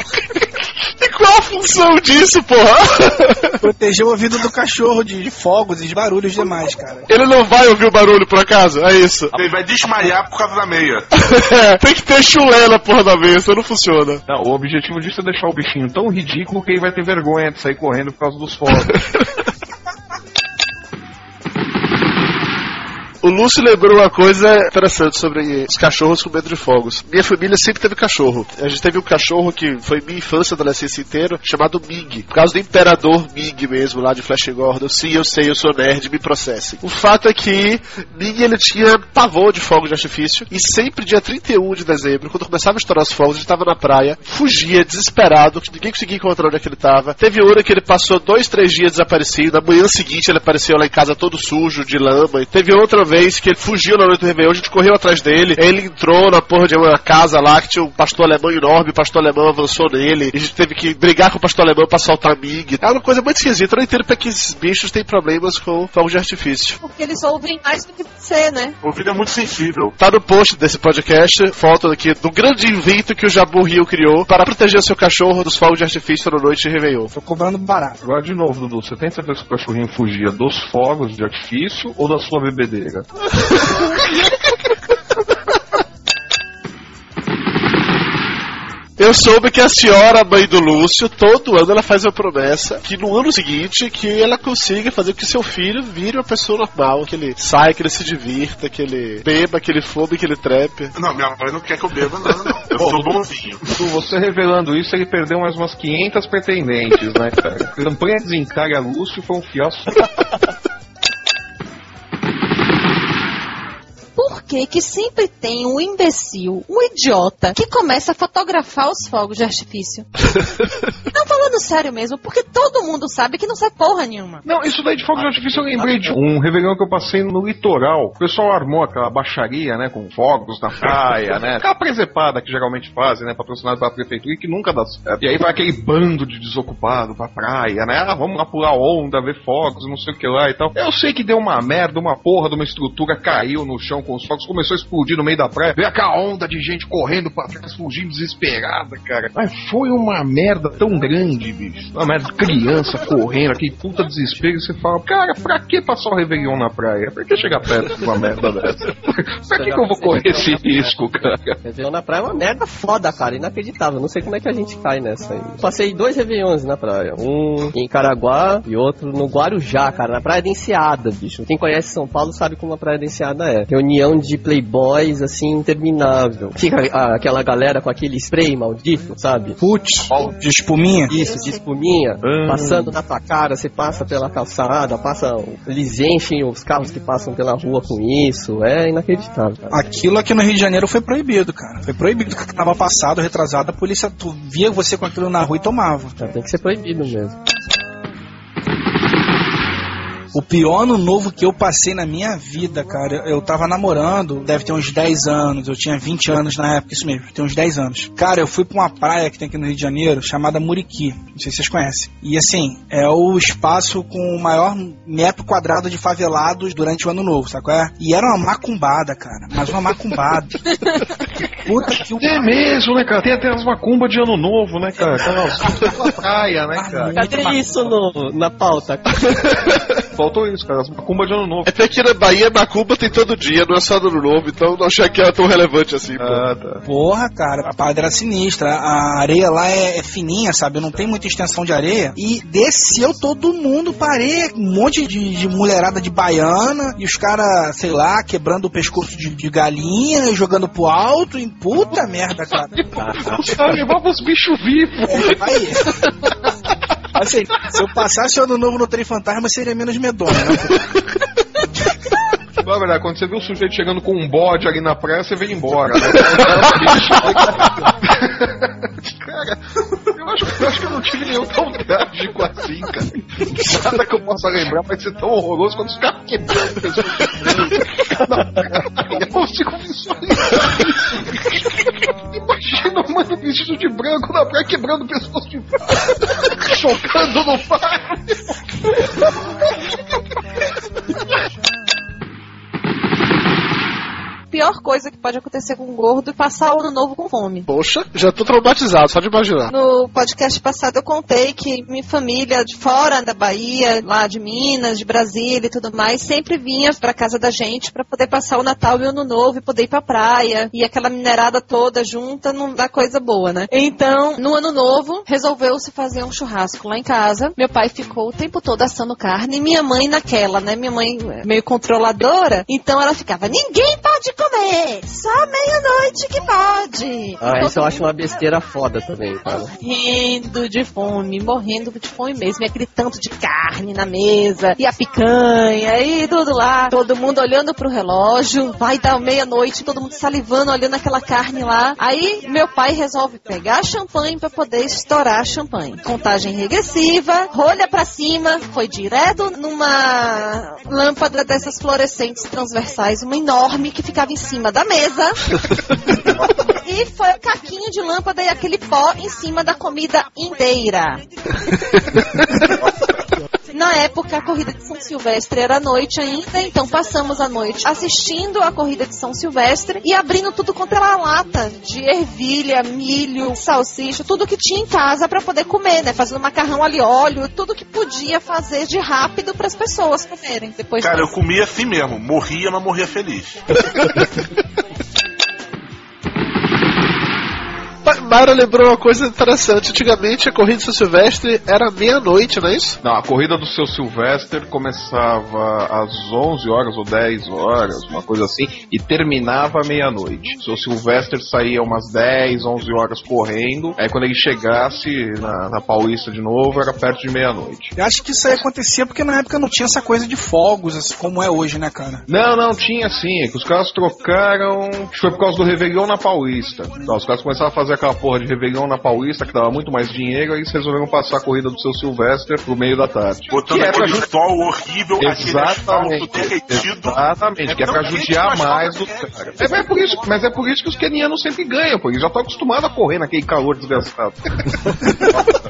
C: Qual a função disso, porra?
G: Proteger o ouvido do cachorro de, de fogos e de barulhos demais, cara.
C: Ele não vai ouvir o barulho por acaso? É isso.
E: Ele vai desmaiar por causa da meia.
C: Tem que ter chulé na porra da mesa, senão não funciona.
F: Não, o objetivo disso é deixar o bichinho tão ridículo que ele vai ter vergonha de sair correndo por causa dos fogos.
C: O Lúcio lembrou uma coisa interessante sobre os cachorros com medo de fogos. Minha família sempre teve cachorro. A gente teve um cachorro que foi minha infância adolescência inteira, chamado Ming. Por causa do imperador Ming mesmo, lá de Flash Gordon. Sim, eu sei, eu sou nerd, me processem. O fato é que Ming, ele tinha pavor de fogos de artifício. E sempre, dia 31 de dezembro, quando começava a estourar os fogos, ele estava na praia, fugia, desesperado, ninguém conseguia encontrar onde é que ele estava. Teve hora que ele passou dois, três dias desaparecido. Na manhã seguinte, ele apareceu lá em casa todo sujo, de lama. E teve outra vez que ele fugiu na noite do Réveillon, a gente correu atrás dele. Ele entrou na porra de uma casa lá que tinha um pastor alemão enorme, o pastor alemão avançou nele. E a gente teve que brigar com o pastor alemão pra soltar a Mig. É uma coisa muito esquisita. Eu não entendo pra que esses bichos têm problemas com fogos de artifício.
K: Porque eles ouvem mais do que você, né?
E: O ouvido é muito sensível.
C: Tá no post desse podcast, foto aqui do grande invento que o Jabu Rio criou para proteger o seu cachorro dos fogos de artifício na noite de Réveillon.
G: Tô cobrando barato.
F: Agora, de novo, Dudu, você tem certeza que o cachorrinho fugia dos fogos de artifício ou da sua bebedeira?
C: Eu soube que a senhora, mãe do Lúcio, todo ano ela faz a promessa que no ano seguinte que ela consiga fazer com que seu filho vire uma pessoa normal, que ele saia, que ele se divirta, que ele beba, que ele fome, que ele trepe.
E: Não, minha mãe não quer que eu beba, não. não. Eu sou bonzinho.
F: Você revelando isso, ele perdeu mais umas 500 pretendentes, né, cara? A campanha Desencare a Lúcio foi um fiasco.
K: Por que que sempre tem um imbecil, um idiota, que começa a fotografar os fogos de artifício? não falando sério mesmo, porque todo mundo sabe que não sai porra nenhuma.
F: Não, isso daí de fogos de artifício eu lembrei de um Réveillon que eu passei no litoral. O pessoal armou aquela baixaria, né, com fogos na praia, né? Aquela presepada que geralmente fazem, né, patrocinada pela prefeitura e que nunca dá certo. E aí vai aquele bando de desocupado pra praia, né? Ah, vamos lá pular onda, ver fogos, não sei o que lá e tal. Eu sei que deu uma merda, uma porra de uma estrutura caiu no chão com os fogos começou a explodir no meio da praia. Veio aquela onda de gente correndo pra trás, fugindo desesperada, cara. Mas foi uma merda tão grande, bicho. Uma merda de criança correndo, aquele puta desespero. E você fala, cara, pra que passar o Réveillon na praia? Pra que chegar perto de uma merda dessa? pra que, que eu vou correr esse risco, cara?
H: Réveillon na praia é uma merda foda, cara. Inacreditável. Não sei como é que a gente cai nessa aí. Passei dois Réveillons na praia. Um em Caraguá e outro no Guarujá, cara. Na praia de Enseada, bicho. Quem conhece São Paulo sabe como a praia de Enseada é. Reunião de playboys, assim, interminável. Fica ah, aquela galera com aquele spray maldito, sabe?
G: Putz, de espuminha.
H: Isso, de espuminha,
F: Hum.
H: passando na tua cara, você passa pela calçada, passa. Eles enchem os carros que passam pela rua com isso. É inacreditável, cara.
G: Aquilo aqui no Rio de Janeiro foi proibido, cara. Foi proibido. Tava passado, retrasado, a polícia tu via você com aquilo na rua e tomava.
H: Tem que ser proibido mesmo.
G: O pior ano novo que eu passei na minha vida, cara, eu tava namorando, deve ter uns 10 anos, eu tinha 20 anos na época, isso mesmo, tem uns 10 anos. Cara, eu fui pra uma praia que tem aqui no Rio de Janeiro, chamada Muriqui, não sei se vocês conhecem. E assim, é o espaço com o maior metro quadrado de favelados durante o ano novo, sabe qual é? E era uma macumbada, cara, mas uma macumbada. Puta que o
F: É mesmo, né, cara? Tem até as macumbas de ano novo, né, cara? Aquelas praia, né, cara?
H: Cadê isso no, na pauta?
F: Faltou isso, cara. As macumbas de ano novo.
C: É porque aqui na Bahia Macumba tem todo dia, não é só no ano novo, então não achei que era tão relevante assim, pô.
F: Ah, tá.
G: Porra, cara, a parada era sinistra. A areia lá é, é fininha, sabe? Não tem muita extensão de areia. E desceu todo mundo pra areia. Um monte de, de mulherada de baiana. E os caras, sei lá, quebrando o pescoço de, de galinha, jogando pro alto. E puta merda, cara.
F: Os caras levavam os bichos vivos.
G: É, aí. Assim, se eu passasse o ano novo no trem fantasma, seria menos medonho, né?
F: Na verdade, quando você vê um sujeito chegando com um bode ali na praia, você vem embora. Né? cara, eu acho, eu acho que eu não tive nenhum tão trágico assim, cara. Nada que eu possa lembrar vai ser tão horroroso quando os caras quebrando Eu consigo visualizar. Imagina um mano vestido de branco na praia quebrando pessoas de chocando no mar.
K: Pior coisa que pode acontecer com um gordo é passar o ano novo com fome.
C: Poxa, já tô traumatizado, só de imaginar.
K: No podcast passado eu contei que minha família de fora da Bahia, lá de Minas, de Brasília e tudo mais, sempre vinha pra casa da gente pra poder passar o Natal e o Ano Novo e poder ir pra praia. E aquela minerada toda junta não dá coisa boa, né? Então, no Ano Novo, resolveu-se fazer um churrasco lá em casa. Meu pai ficou o tempo todo assando carne e minha mãe naquela, né? Minha mãe é meio controladora, então ela ficava, ninguém pode comer, só meia-noite que pode.
H: Ah, isso eu acho uma besteira foda também, cara.
K: morrendo de fome, morrendo de fome mesmo. E aquele tanto de carne na mesa, e a picanha, e tudo lá. Todo mundo olhando pro relógio, vai dar meia-noite, todo mundo salivando, olhando aquela carne lá. Aí meu pai resolve pegar champanhe pra poder estourar champanhe. Contagem regressiva, rolha pra cima, foi direto numa lâmpada dessas fluorescentes transversais, uma enorme que ficava em cima da mesa. E foi o caquinho de lâmpada e aquele pó em cima da comida inteira. Na época, a corrida de São Silvestre era à noite ainda, então passamos a noite assistindo a corrida de São Silvestre e abrindo tudo contra a lata de ervilha, milho, salsicha, tudo que tinha em casa para poder comer, né? Fazendo macarrão ali óleo, tudo que podia fazer de rápido para as pessoas comerem. Depois
E: Cara, eu
K: disso.
E: comia assim mesmo. Morria, mas morria feliz.
C: Ma- Mayra lembrou uma coisa interessante. Antigamente a corrida de São Silvestre era meia-noite, não é isso?
F: Não, a corrida do seu Sylvester começava às 11 horas ou 10 horas, uma coisa assim, e terminava à meia-noite. O seu Sylvester saía umas 10, 11 horas correndo, aí quando ele chegasse na, na Paulista de novo, era perto de meia-noite.
G: Eu acho que isso aí acontecia porque na época não tinha essa coisa de fogos, assim, como é hoje, né, cara?
F: Não, não, tinha sim, é que os caras trocaram. Acho que foi por causa do Réveillon na Paulista. Então, os caras começaram a fazer aquela porra de Réveillon na Paulista, que dava muito mais dinheiro, aí eles resolveram passar a corrida do seu Sylvester pro meio da tarde.
E: Botando
F: Que é pra
E: aquele
F: ju-
E: sol horrível,
F: Exatamente,
E: derretido.
F: exatamente, que é pra
E: tão
F: judiar mais os
E: quente.
F: caras. É, é por isso, mas é por isso que os kenianos sempre ganham, pô. Eles já estão acostumados a correr naquele calor desgastado.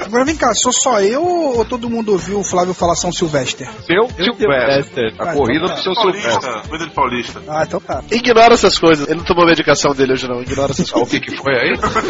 G: Agora vem cá, sou só eu ou todo mundo ouviu o Flávio falar São Silvestre?
F: Seu Silvestre. A
G: Ah,
F: corrida
G: então
F: do
G: tá.
F: seu Silvestre.
E: Paulista, coisa de paulista.
G: Ah, então tá.
C: Ignora essas coisas. Ele não tomou medicação dele hoje, não. Ignora essas
F: O
C: coisas.
F: que que foi aí?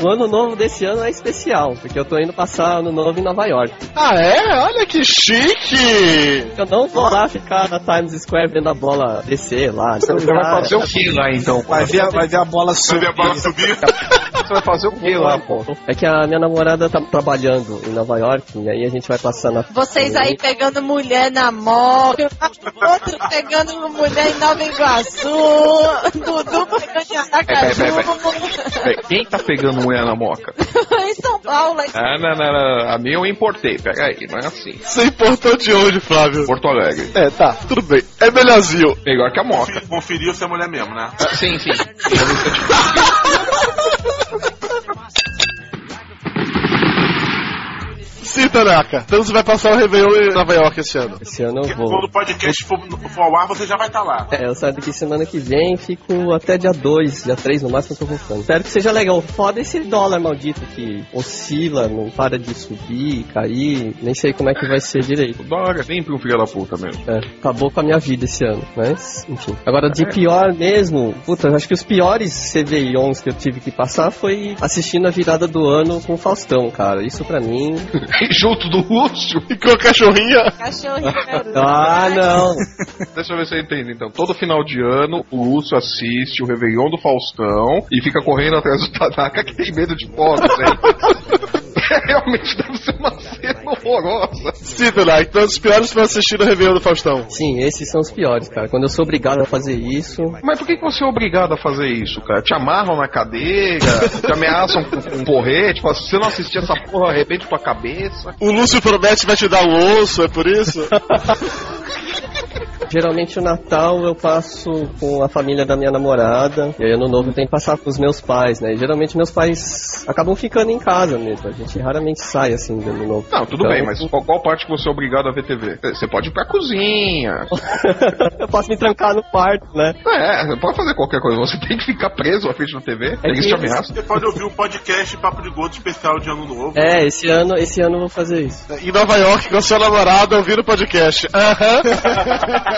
H: O ano novo desse ano é especial, porque eu tô indo passar ano novo em Nova York.
C: Ah, é? Olha que chique!
H: Eu não vou lá ficar na Times Square vendo a bola descer lá.
F: Você vai fazer o que lá então?
G: Vai ver, a- vai ver a bola
E: Vai
G: subir.
E: ver a bola subir.
F: Você vai fazer o que lá, pô?
H: É que a minha namorada tá trabalhando em Nova York, e aí a gente vai passar na.
K: Vocês aí pegando mulher na moto, outro pegando mulher em Nova Iguaçu, Dudu pegando em Aracaju,
F: É, Quem tá pegando mulher na moca?
K: em São Paulo.
F: Ah, não, não, não. A minha eu importei. Pega aí, não é assim.
C: Você importou de onde, Flávio?
F: Porto Alegre.
C: É, tá, tudo bem. É melhorzinho.
F: Melhor que a moca.
E: Conferiu se é mulher mesmo, né?
F: Ah, sim, sim.
C: Sim, Tanaka. Então você vai passar o Réveillon em Nova York esse ano.
H: Esse ano eu vou.
E: quando o podcast for, for ao ar, você já vai estar lá.
H: É, eu saio daqui semana que vem, fico até dia 2, dia 3 no máximo eu tô voltando. Espero que seja legal. Foda esse dólar maldito que oscila, não para de subir, cair, nem sei como é que vai ser direito.
F: O dólar é sempre um filho da puta mesmo.
H: É, acabou com a minha vida esse ano, mas, enfim. Agora, de pior mesmo, puta, eu acho que os piores CVIOns que eu tive que passar foi assistindo a virada do ano com o Faustão, cara. Isso pra mim.
F: Junto do Lúcio.
C: E com a cachorrinha.
K: Cachorrinho.
H: Ah, não!
F: Deixa eu ver se eu entendo então. Todo final de ano, o Lúcio assiste o Réveillon do Faustão e fica correndo atrás do Tanaka que tem medo de fogos, hein? Realmente deve ser uma cena horrorosa.
C: Sim, Tanaka. Então os piores pra assistir o Réveillon do Faustão.
H: Sim, esses são os piores, cara. Quando eu sou obrigado a fazer isso.
F: Mas por que, que você é obrigado a fazer isso, cara? Te amarram na cadeira, te ameaçam com com um porrete, falam, se você não assistir essa porra, arrebente tua cabeça.
C: O Lúcio promete vai te dar um osso, é por isso?
H: Geralmente o Natal eu passo com a família da minha namorada. E aí ano novo eu tenho que passar com os meus pais, né? E geralmente meus pais acabam ficando em casa mesmo. A gente raramente sai assim do ano novo.
F: Não, tudo
H: Então,
F: bem, mas qual, qual parte que você é obrigado a ver TV? Você pode ir pra cozinha.
H: eu posso me trancar no quarto, né?
F: É, você pode fazer qualquer coisa. Você tem que ficar preso à frente da TV.
H: É
F: Eles
H: que
F: te
H: eles-
F: ameaçam.
E: Você pode ouvir o podcast Papo de Gordo especial de Ano Novo.
H: É, esse ano, esse ano eu vou fazer isso.
C: em Nova York com a sua namorada ouvindo o podcast. Aham.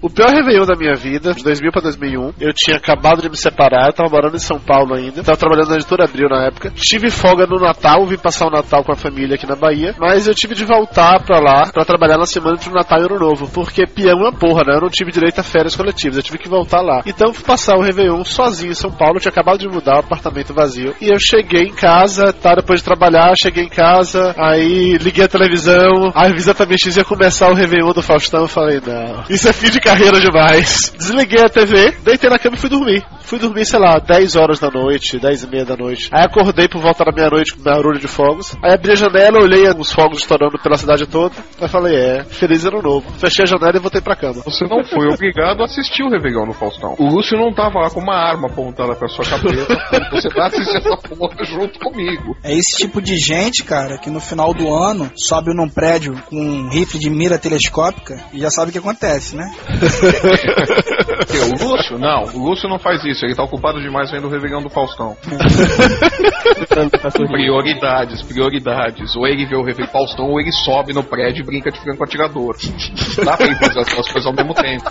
C: O pior Réveillon da minha vida, de 2000 pra 2001, eu tinha acabado de me separar, eu tava morando em São Paulo ainda, tava trabalhando na editora Abril na época. Tive folga no Natal, vim passar o Natal com a família aqui na Bahia, mas eu tive de voltar pra lá pra trabalhar na semana entre o Natal e o Ano Novo, porque peão é uma porra, né? Eu não tive direito a férias coletivas, eu tive que voltar lá. Então fui passar o Réveillon sozinho em São Paulo, eu tinha acabado de mudar, o apartamento vazio, e eu cheguei em casa, tá? Depois de trabalhar, cheguei em casa, aí liguei a televisão, aí exatamente ia começar o Réveillon do Faustão, eu falei, não, isso é fim de carreira demais. Desliguei a TV, deitei na cama e fui dormir. Fui dormir, sei lá, 10 horas da noite, 10 e meia da noite. Aí acordei por volta da meia-noite com barulho de fogos. Aí abri a janela, olhei os fogos estourando pela cidade toda. Aí falei, é, feliz ano novo. Fechei a janela e voltei pra cama.
F: Você não foi obrigado a assistir o Réveillon no Faustão. O Lúcio não tava lá com uma arma apontada pra sua cabeça. você vai assistir essa porra junto comigo.
G: É esse tipo de gente, cara, que no final do ano sobe num prédio com um rifle de mira telescópica e já sabe o que acontece, né?
F: Que, o Lúcio? Não, o Lúcio não faz isso. Ele tá ocupado demais vendo o Réveillon do Faustão. Prioridades, prioridades. Ou ele vê o Réveillon do Faustão, ou ele sobe no prédio e brinca de franco atirador. Dá pra ele fazer as duas coisas ao mesmo tempo.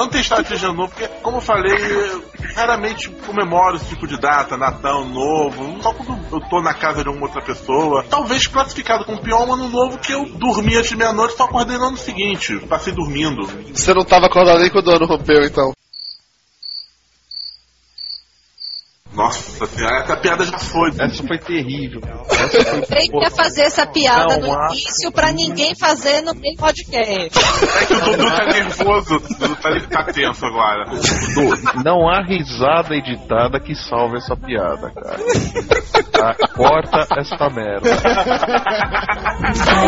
E: Não tenho história de ano novo, porque, como eu falei, raramente comemoro esse tipo de data, Natal, Novo, só quando eu tô na casa de alguma outra pessoa. Talvez classificado como pior um ano novo que eu dormi antes de meia-noite e só acordei no ano seguinte. Passei dormindo.
C: Você não tava acordado nem quando o ano rompeu, então.
E: Nossa essa piada já foi.
F: Essa foi terrível.
K: Ele quer fazer essa piada
F: Não
K: no início pra ninguém fazer no meio podcast.
E: É que o Dudu tá nervoso, o Dudu tá, tá tenso agora.
F: Du, não há risada editada que salve essa piada, cara. Tá? Corta esta merda.
B: I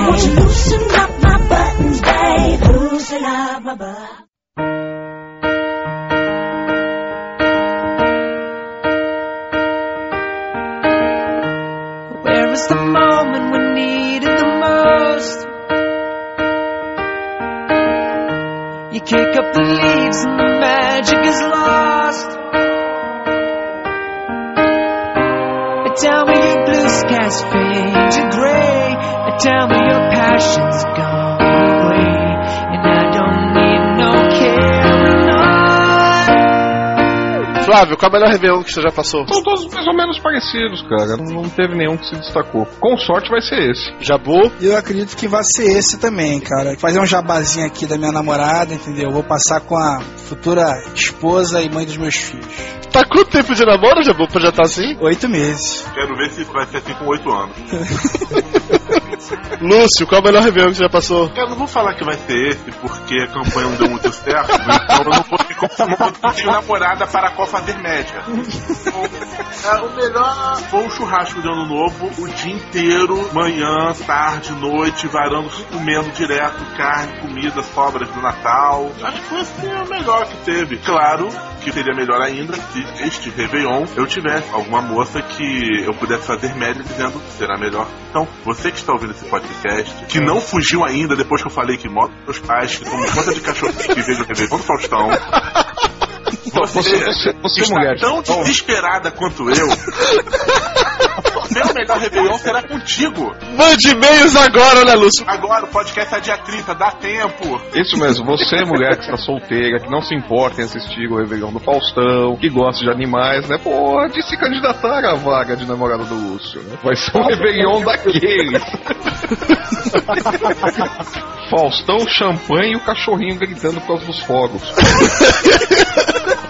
B: want you loosen up my buttons, babe. Loosen up my buttons.
M: Where is the moment we needed the most? You kick up the leaves and the magic is lost. Tell me your blue skies fade to gray. Tell me your passion's gone
C: Flávio, qual é o melhor Réveillon que você já passou?
F: São todos mais ou menos parecidos, cara. Não teve nenhum que se destacou. Com sorte vai ser esse.
C: Jabu?
G: Eu acredito que vai ser esse também, cara. Fazer um jabazinho aqui da minha namorada, entendeu? Vou passar com a futura esposa e mãe dos meus filhos.
C: Tá quanto tempo de namoro, Jabu, pra já estar assim?
G: Oito meses.
E: Quero ver se vai ser assim com 8 anos.
C: Lúcio, qual é o melhor Réveillon que você já passou?
E: Eu não vou falar que vai ser esse, porque a campanha não deu muito certo, então eu não vou me conformar. Eu tenho namorada para a qual fazer média. É, o melhor foi um churrasco de ano novo, o dia inteiro, manhã, tarde, noite, varando, comendo direto carne, comida, sobras do Natal. Acho que foi assim o melhor que teve. Claro que seria melhor ainda se este Réveillon eu tivesse alguma moça que eu pudesse fazer média dizendo que será melhor. Então, você que está ouvindo esse podcast, que não fugiu ainda depois que eu falei que mostra meus pais, que tomam conta de cachorrinho que vejo o Réveillon do Faustão. Você,
F: Você- você- você,
E: está
F: mulher.
E: tão desesperada quanto eu. Meu melhor Réveillon será contigo.
C: Mande e-mails agora, né, Lúcio?
E: Agora o podcast é dia 30, dá tempo.
F: Isso mesmo, você, mulher que está solteira, que não se importa em assistir o Réveillon do Faustão, que gosta de animais, né? Pode se candidatar à vaga de namorada do Lúcio, né? Vai ser um Réveillon daqueles. Faustão, champanhe e o cachorrinho gritando por causa dos fogos.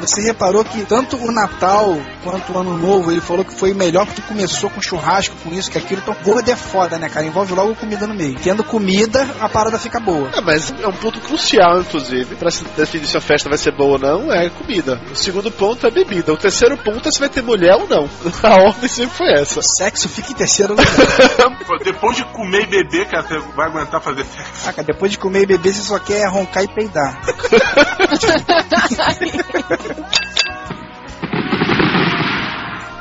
G: Você reparou que tanto o Natal quanto o Ano Novo, ele falou que foi melhor porque começou com churrasco, com isso, que aquilo. Então, gordo é foda, né, cara? Envolve logo comida no meio. Tendo comida, a parada fica boa.
C: É, mas é um ponto crucial, inclusive, pra se definir se a festa vai ser boa ou não, é comida. O segundo ponto é bebida. O terceiro ponto é se vai ter mulher ou não. A ordem sempre foi essa.
G: Sexo fica em terceiro lugar.
E: Pô, Depois de comer e beber, cara, você vai aguentar fazer sexo.
G: Ah, cara, depois de comer e beber, você só quer roncar e peidar.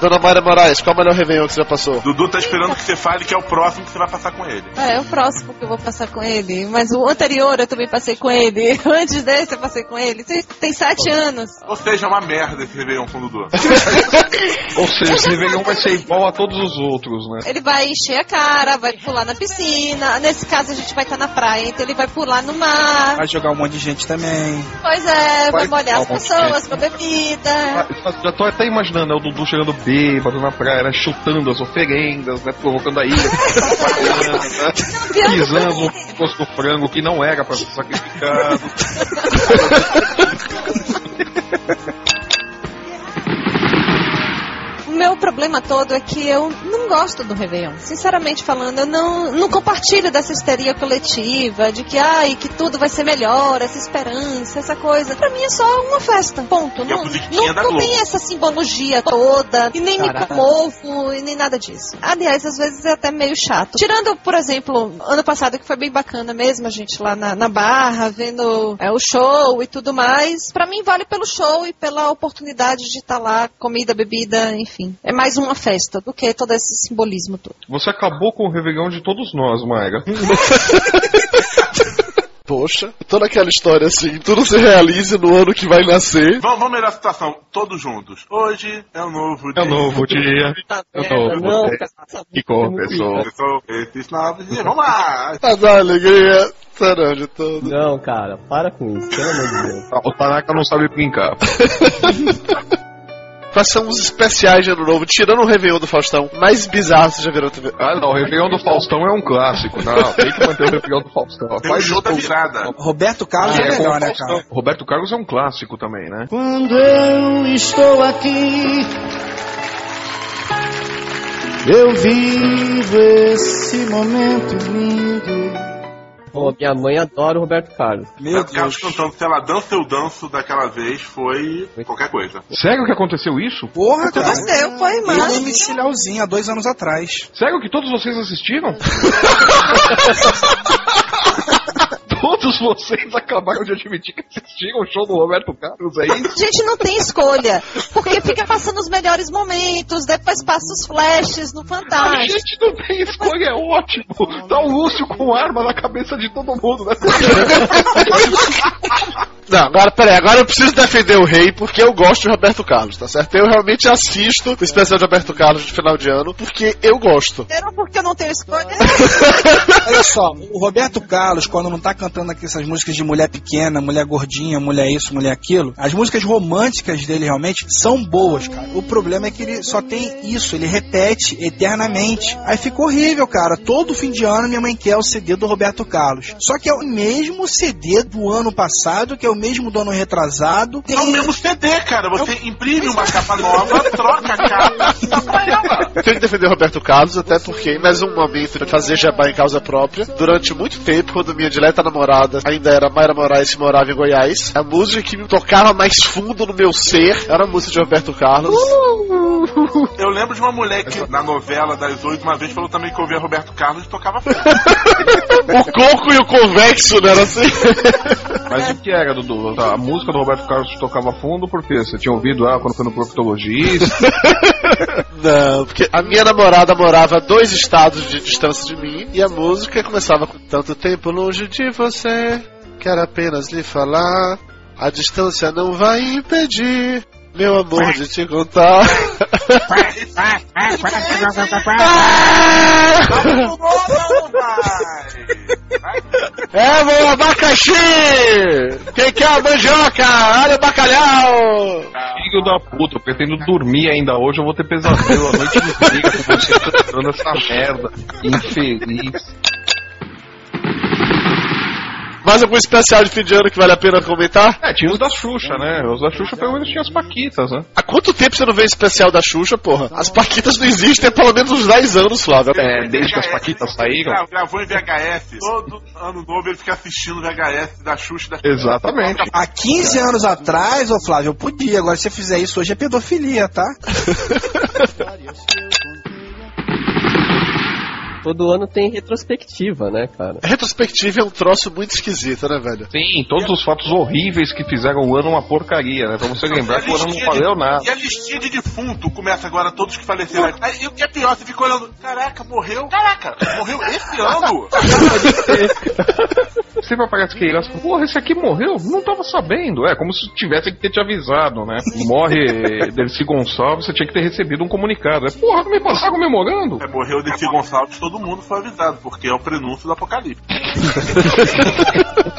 C: Dona Mayra Moraes, qual é o melhor Réveillon que você já passou?
E: Dudu tá esperando que você fale que é o próximo que você vai passar com ele.
K: É, é o próximo que eu vou passar com ele. Mas o anterior eu também passei com ele. Antes desse eu passei com ele. Tem- Tem sete anos.
E: Ou seja, é uma merda esse Réveillon com o Dudu.
F: Ou seja, esse Réveillon vai ser igual a todos os outros, né?
K: Ele vai encher a cara, vai pular na piscina. Nesse caso a gente vai estar na praia, então ele vai pular no mar.
G: Vai jogar um monte de gente também.
K: Pois é, vai
F: Vai
K: molhar as pessoas com bebida.
F: Ah, Já tô até imaginando, é o Dudu chegando bêbado na praia, né, chutando as oferendas, né, provocando a ira, né, pisando no pescoço do frango que não era pra ser sacrificado.
K: O meu problema todo é que eu não gosto do Réveillon. Sinceramente falando, eu não, não compartilho dessa histeria coletiva, de que, ai, que tudo vai ser melhor, essa esperança, essa coisa. Pra mim é só uma festa, ponto. Não, não, não tem essa simbologia toda, e nem
H: Caraca.
K: me comovo, e nem nada disso. Aliás, às vezes é até meio chato. Tirando, por exemplo, ano passado que foi bem bacana mesmo, a gente lá na, na Barra, vendo é, o show e tudo mais. Pra mim vale pelo show e pela oportunidade de estar lá, comida, bebida, enfim. É mais uma festa do que todo esse simbolismo todo.
F: Você acabou com o Réveillon de todos nós, Mayra.
C: Poxa, toda aquela história assim, tudo se realize no ano que vai nascer.
E: Vamos, vamos melhorar a situação, todos juntos. Hoje é um novo
F: É
E: dia.
F: um novo dia, é um novo
H: Não,
F: dia que começou.
E: Começou esses novos dias. Vamos lá!
C: Pra dar alegria, serão de todo.
H: Não, cara, para com isso, pelo amor de Deus.
F: O Tanaka não sabe brincar.
C: Quais são os especiais de ano novo, tirando o Réveillon do Faustão, mais bizarro você já viram TV?
F: Ah, não, o Réveillon do Faustão é um clássico. Não, tem que manter o Réveillon do Faustão.
E: Tem o
F: Faz
E: show da virada.
G: Roberto Carlos
F: Ah,
G: é
F: é,
G: melhor,
F: o
G: né, cara?
F: Roberto Carlos é um clássico também, né?
N: Quando eu estou aqui, eu vivo esse momento lindo.
H: Pô, minha mãe adora o Roberto Carlos.
G: Meu
E: Roberto Carlos
G: Deus.
E: cantando Se ela dança, eu danço daquela vez foi qualquer coisa.
F: Sério que aconteceu isso?
G: Porra, cara.
K: Aconteceu, foi,
G: Eu
K: mano.
G: no há dois anos atrás.
F: Sério que todos vocês assistiram? todos vocês acabaram de admitir que assistiram o show do Roberto Carlos, é isso?
K: A gente não tem escolha, porque fica passando os melhores momentos, depois passa os flashes no
F: A
K: Fantástico.
F: gente não tem escolha, é ótimo. Tá o Lúcio com arma na cabeça de todo mundo, né?
C: Não, agora, peraí, agora eu preciso defender o rei porque eu gosto de Roberto Carlos, tá certo? Eu realmente assisto o especial de Roberto Carlos de final de ano porque eu gosto.
O: Era porque eu não tenho escolha.
G: Olha só, o Roberto Carlos, quando não tá cantando aqui essas músicas de mulher pequena, mulher gordinha, mulher isso, mulher aquilo, as músicas românticas dele realmente são boas, cara. O problema é que ele só tem isso, ele repete eternamente. Aí fica horrível, cara. Todo fim de ano minha mãe quer o CD do Roberto Carlos. Só que é o mesmo CD do ano passado, que é o mesmo do ano retrasado.
E: É o mesmo CD, cara. Você imprime uma capa nova, troca a capa e dá pra ela.
C: Tenho que defender o Roberto Carlos, até porque, em mais um momento de fazer jabá em causa própria, durante muito tempo, quando minha dileta namorada ainda era Mayra Moraes e morava em Goiás, a música que me tocava mais fundo no meu ser era a música de Roberto Carlos.
E: Eu lembro de uma mulher que na novela das oito uma vez falou também que ouvia Roberto Carlos e tocava
C: o coco e o convexo, né? Era assim.
F: Mas o que era, Dudu? A música do Roberto Carlos tocava fundo porque você tinha ouvido ela quando foi no proctologista?
C: Não, porque a minha namorada morava a dois estados de distância de mim e a música começava com tanto tempo longe de você, quero apenas lhe falar, a distância não vai impedir. Meu amor de te contar. É, meu abacaxi! Quem quer a mandioca? Olha o bacalhau!
F: Filho da puta, eu pretendo dormir ainda hoje, eu vou ter pesadelo a noite inteira com você cantando essa merda. Infeliz.
C: Mais algum especial de fim de ano que vale a pena comentar?
F: É, tinha os da Xuxa, né? Os da Xuxa pelo menos tinha as Paquitas, né?
C: Há quanto tempo você não vê especial da Xuxa, porra? As Paquitas não existem há pelo menos uns 10 anos, Flávio.
F: É, desde que as Paquitas saíram.
E: Gra- Gravou em VHS. Todo ano novo ele fica assistindo VHS da Xuxa da
F: Exatamente.
G: Há 15 anos atrás, ô Flávio, eu podia. Agora, se você fizer isso hoje, é pedofilia, tá?
H: Todo ano tem retrospectiva, né, cara?
C: Retrospectiva é um troço muito esquisito, né, velho?
F: Sim, todos os fatos horríveis que fizeram o ano uma porcaria, né? Pra você lembrar que o ano não valeu nada.
E: E a listinha de defunto começa agora todos que faleceram. Aí, e o que é pior, você fica olhando, caraca, morreu? Caraca, morreu esse ano?
F: Sempre aparece que elas porra, esse aqui morreu? Não tava sabendo. É, como se tivesse que ter te avisado, né? Morre Dercy Gonçalves, você tinha que ter recebido um comunicado. É, porra, me passaram comemorando.
E: É, morreu Desi Gonçalves, todo mundo foi avisado, porque é o prenúncio do apocalipse.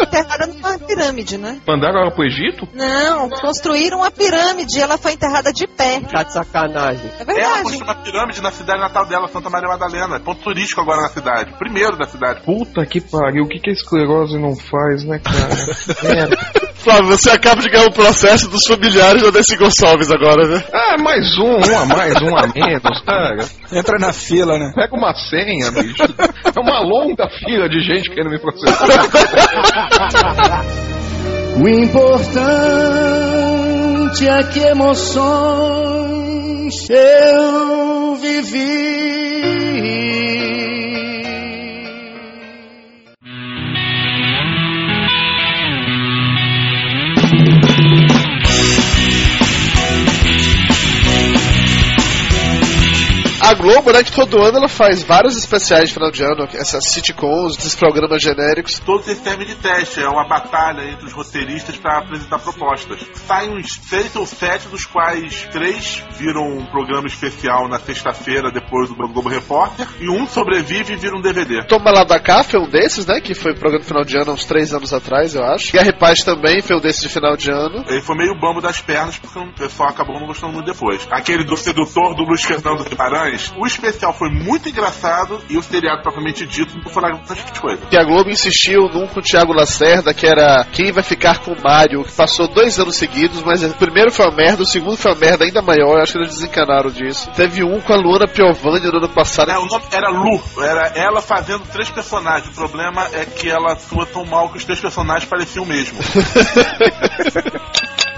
O: Enterrada numa pirâmide, né?
F: Mandaram ela pro Egito?
O: Não, construíram uma pirâmide e ela foi enterrada de pé.
H: Tá de sacanagem.
O: É
E: Ela
O: verdade.
E: construiu uma pirâmide na cidade natal dela, Santa Maria Madalena. Ponto turístico agora na cidade. Primeiro da cidade.
F: Puta que pariu, o que, que a esclerose não faz, né, cara? Merda.
C: Flávio, você acaba de ganhar um processo dos familiares da Desi Gonçalves agora, né?
F: Ah, mais um, um a mais, um a menos, cara.
G: Entra na fila, né?
F: Pega uma senha, bicho. É uma longa fila de gente querendo me processar.
N: O importante é que emoções eu vivi.
C: A Globo, né, que todo ano ela faz vários especiais de final de ano, essas sitcoms, esses programas genéricos.
E: Todos eles servem de teste, é uma batalha entre os roteiristas para apresentar propostas. Saem uns seis ou sete, dos quais três viram um programa especial na sexta-feira depois do Globo Repórter, e um sobrevive e vira um DVD.
C: Toma lá da cá foi um desses, né? Que foi programa de final de ano uns três anos atrás, eu acho. E Paz também foi um desses de final de ano.
E: Ele foi meio bambo das pernas, porque o pessoal acabou não gostando muito depois. Aquele do sedutor do Luiz Fernando Guimarães, o especial foi muito engraçado e o seriado propriamente dito não foi lá essas coisas.
C: E a Globo insistiu num com o Thiago Lacerda, que era Quem Vai Ficar com o Mário, que passou dois anos seguidos, mas o primeiro foi uma merda, o segundo foi uma merda ainda maior, eu acho que eles desencanaram disso. Teve um com a Luana Piovani no ano passado.
E: É, o nome era Lu, era ela fazendo três personagens. O problema é que ela atua tão mal que os três personagens pareciam o mesmo.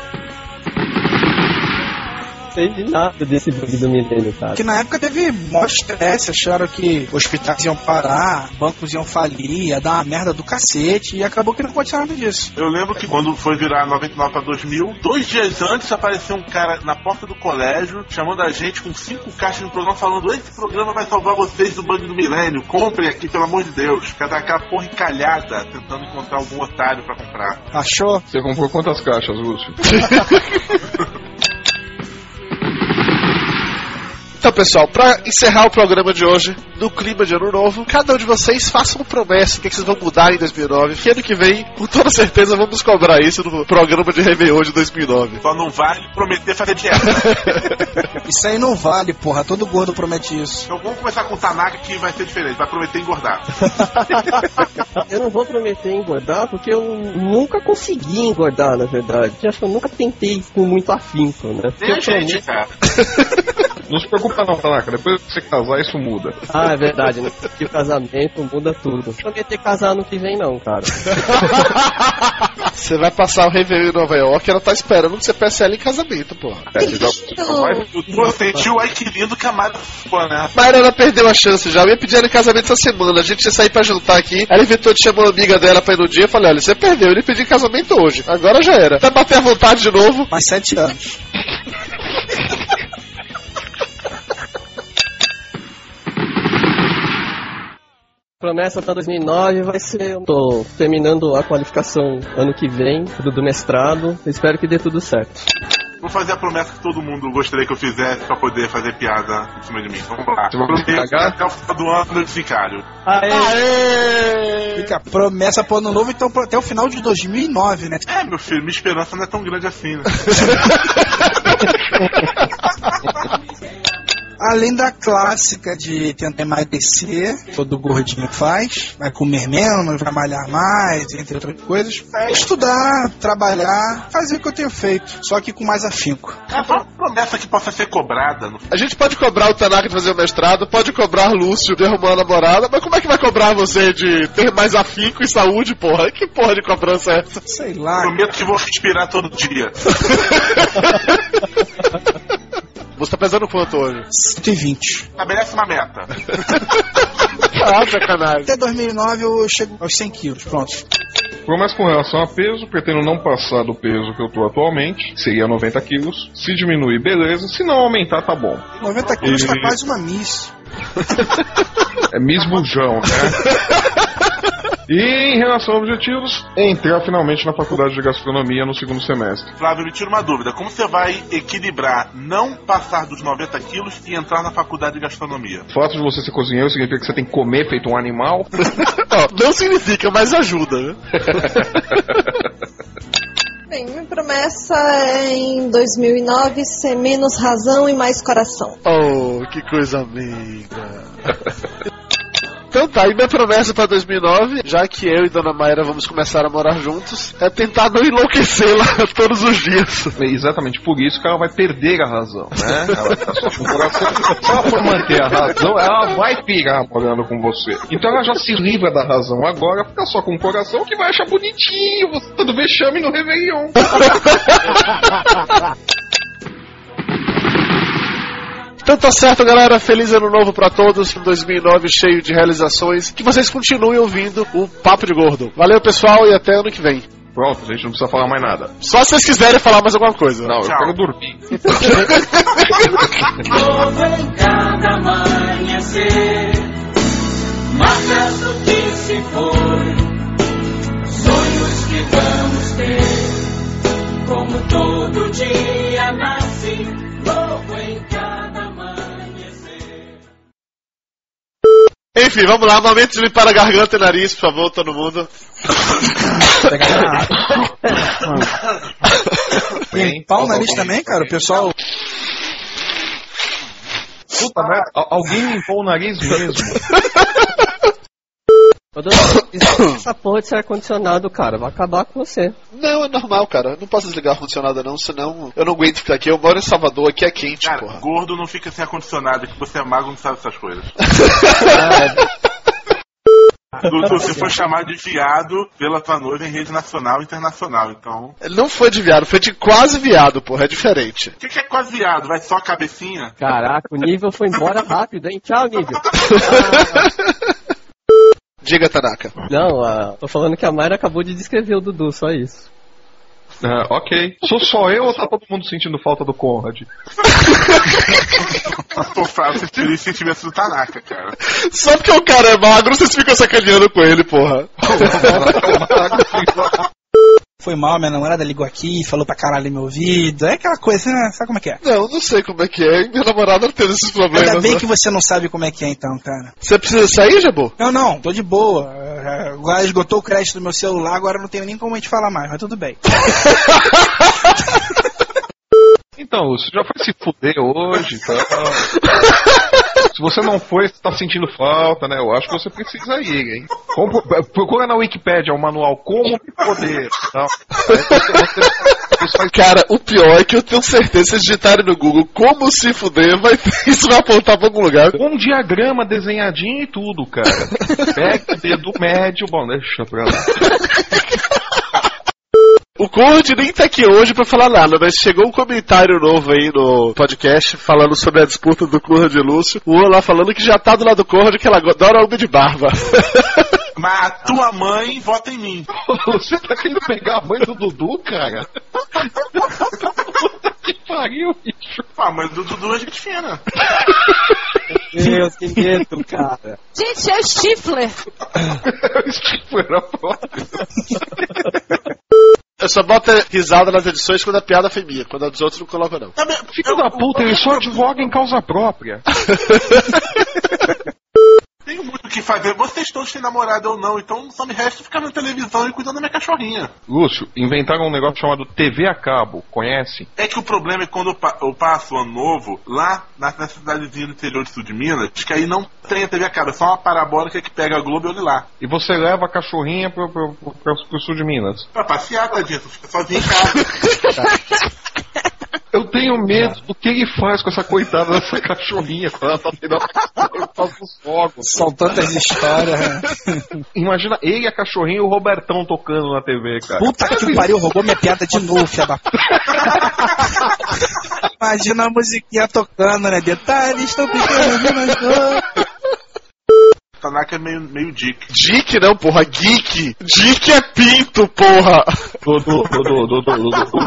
H: sei de nada desse bug do milênio, cara.
G: Que na época teve maior estresse, acharam que hospitais iam parar, bancos iam falir, ia dar uma merda do cacete, e acabou que não aconteceu nada disso.
E: Eu lembro que quando foi virar 99 pra 2000, dois dias antes apareceu um cara na porta do colégio chamando a gente com cinco caixas no programa falando: Esse programa vai salvar vocês do bug do milênio, comprem aqui, pelo amor de Deus. Cada aquela porra encalhada tentando encontrar algum otário pra comprar.
G: Achou?
F: Você comprou quantas caixas, Lúcio?
C: Então, pessoal, pra encerrar o programa de hoje, no clima de ano novo, cada um de vocês faça uma promessa, o que, é que vocês vão mudar em 2009. Que ano que vem, com toda certeza, vamos cobrar isso no programa de Réveillon de 2009.
E: Só não vale prometer fazer dieta.
G: Isso aí não vale, porra. Todo gordo promete isso.
E: então vamos começar com o Tanaka que vai ser diferente, vai prometer engordar.
H: Eu não vou prometer engordar porque eu nunca consegui engordar, na verdade. Eu acho que eu nunca tentei com muito afinco, né? Eu
E: gente,
H: prometo-
E: cara.
F: Não se preocupa não, Tanaka. Depois que você casar, isso muda.
H: Ah, é verdade, né? Que o casamento muda tudo. Não prometer casar ano que vem, não, cara.
C: Você vai passar o Réveillon em Nova York, ela tá esperando que você peça ela em casamento, porra.
E: É, Eu senti o ai que lindo que a Mari pô, né?
C: Mas ela perdeu a chance já. Eu ia pedir ela em casamento essa semana. A gente ia sair pra jantar aqui. Ela inventou de chamar uma amiga dela pra ir no dia. Eu falei: olha, você perdeu. Eu lhe pedi em casamento hoje. Agora já era. Vai bater à vontade de novo.
G: Mais sete anos.
H: Promessa pra 2009 vai ser. eu Tô terminando a qualificação ano que vem, tudo do mestrado. Espero que dê tudo certo.
E: Vou fazer a promessa que todo mundo gostaria que eu fizesse pra poder fazer piada em cima de mim. Vamos lá.
F: Você vai
E: Prometo? Até o final do ano eu desficário.
G: Fica promessa pro ano novo, então até o final de 2009, né?
E: É, meu filho, minha esperança não é tão grande assim, né?
G: Além da clássica de tentar emagrecer, todo gordinho faz, vai comer menos, vai malhar mais, entre outras coisas, é estudar, trabalhar, fazer o que eu tenho feito, só que com mais afinco.
E: É uma promessa que possa ser cobrada. No...
C: A gente pode cobrar o Tanaka de fazer o mestrado, pode cobrar Lúcio de arrumar uma namorada, mas como é que vai cobrar você de ter mais afinco e saúde, porra? Que porra de cobrança é essa?
G: Sei lá.
E: Prometo que vou respirar todo dia.
C: Você tá pesando quanto hoje?
G: 120.
E: Estabelece uma meta.
C: Ah, sacanagem.
G: Até 2009 eu chego aos 100 quilos, pronto.
F: Promessa com relação a peso, pretendo não passar do peso que eu tô atualmente, seria 90 quilos. Se diminuir, beleza. Se não aumentar, tá bom.
G: 90 quilos tá
F: E-
G: quase uma miss.
F: É Miss Bujão, né? E em relação a objetivos, entrar finalmente na faculdade de gastronomia no segundo semestre.
E: Flávio, me tira uma dúvida. Como você vai equilibrar não passar dos 90 quilos e entrar na faculdade de gastronomia?
F: O fato de você ser cozinheiro significa que você tem que comer feito um animal.
C: Não, não significa, mas ajuda, né?
P: Bem, minha promessa é em 2009 ser menos razão e mais coração.
C: Oh, que coisa amiga. Então tá, e minha promessa pra 2009, já que eu e Dona Mayra vamos começar a morar juntos, é tentar não enlouquecer lá todos os dias.
F: É exatamente por isso que ela vai perder a razão, né? Ela vai ficar só com o coração. Ela for manter a razão, ela vai pirar morando com você. Então ela já se livra da razão agora, fica só com o coração que vai achar bonitinho você dando vexame no Réveillon.
C: Então tá certo, galera. Feliz ano novo pra todos. Um 2009 cheio de realizações. Que vocês continuem ouvindo o Papo de Gordo. Valeu, pessoal, e até ano que vem.
F: Pronto, a gente não precisa falar mais nada.
C: Só se vocês quiserem falar mais alguma coisa.
F: Não, eu quero dormir.
M: Novo em cada amanhecer, marcas do que se foi, sonhos que vamos ter, como todo dia nasce,
C: Enfim, vamos lá. Momento de limpar a garganta e nariz, por favor, todo mundo.
G: Limpar o nariz também, cara, o pessoal.
F: Puta merda, al- alguém limpou o nariz mesmo.
H: Essa porra de ar-condicionado, cara, vai acabar com você.
C: Não, é normal, cara. Eu não posso desligar ar-condicionado, não, senão eu não aguento ficar aqui. Eu moro em Salvador, aqui é quente,
E: Cara,
C: porra.
E: gordo não fica sem ar-condicionado, que você é magro não sabe essas coisas. Você foi chamado de viado pela tua noiva em rede nacional e internacional, então.
C: Ele não foi de viado, foi de quase viado, porra, é diferente.
E: O que, que é quase viado? Vai só a cabecinha?
H: Caraca, o nível foi embora rápido, hein? Tchau, nível.
C: Diga, Tanaka.
H: Não, ah, tô falando que a Mayra acabou de descrever o Dudu, só isso.
F: Ah, ok. Sou só eu ou tá todo mundo sentindo falta do Conrad?
E: Pô, Fábio, você teria sentimentos do Tanaka, cara.
C: Só porque o cara é magro, vocês ficam sacaneando com ele, porra.
G: Foi mal, minha namorada ligou aqui, falou pra caralho no meu ouvido. É aquela coisa, né? Sabe como é que é?
C: Não, não sei como é que é. Minha namorada teve esses problemas.
G: Ainda bem
C: né?
G: que você não sabe como é que é então, cara.
C: Você precisa sair, Jabu?
G: Não, não, tô de boa. É, Agora esgotou o crédito do meu celular, agora não tenho nem como a gente falar mais, mas tudo bem.
F: Então, você já foi se fuder hoje, tá? Se você não foi, você tá sentindo falta, né? Eu acho que você precisa ir, hein? Procura na Wikipédia o manual Como Me Poder, tá?
C: Cara, o pior é que eu tenho certeza, se digitarem no Google como se fuder, vai, isso vai apontar pra algum lugar.
F: Um diagrama desenhadinho e tudo, cara. Pega o dedo médio, bom, deixa pra lá.
C: O Conrad nem tá aqui hoje pra falar nada, mas chegou um comentário novo aí no podcast falando sobre a disputa do Conrad e Lúcio. O Olá falando que já tá do lado do Conrad, que ela adora homem de barba.
E: Mas a tua mãe vota em mim.
F: Você tá querendo pegar a mãe do Dudu, cara? Puta que pariu, bicho.
E: Ah, mas do Dudu é gente fina.
H: Deus, que medo, cara.
K: Gente, é o Stifler.
F: Tipo, era próprio.
C: Eu só boto risada nas edições quando a piada foi minha, quando a dos outros não coloca não.
F: Filho da puta, ele só advoga em causa própria.
E: Tenho muito o que fazer. Vocês todos têm namorado ou não, então só me resta ficar na televisão e cuidando da minha cachorrinha.
F: Lúcio, inventaram um negócio chamado TV a cabo, conhece?
E: É que o problema é que quando eu, pa- eu passo o ano novo, lá na, na cidadezinha do interior de sul de Minas, que aí não tem a TV a cabo, é só uma parabólica que pega a Globo e olha lá.
F: E você leva a cachorrinha pro, pro, pro, pro, pro sul de Minas.
E: Pra passear, tadinha, tu fica sozinho em casa.
F: Eu tenho medo do que ele faz com essa coitada dessa cachorrinha quando ela tá tendo a dos fogos.
G: São tantas histórias. né?
F: Imagina ele, a cachorrinha e o Robertão tocando na TV, cara.
G: Puta que pariu, roubou minha piada de novo, filha da puta. Imagina a musiquinha tocando, né? Detalhes tão pequenos, mas não.
E: Tanaka é meio, meio dick.
C: Dick não, porra, geek. Dick é pinto, porra.
F: O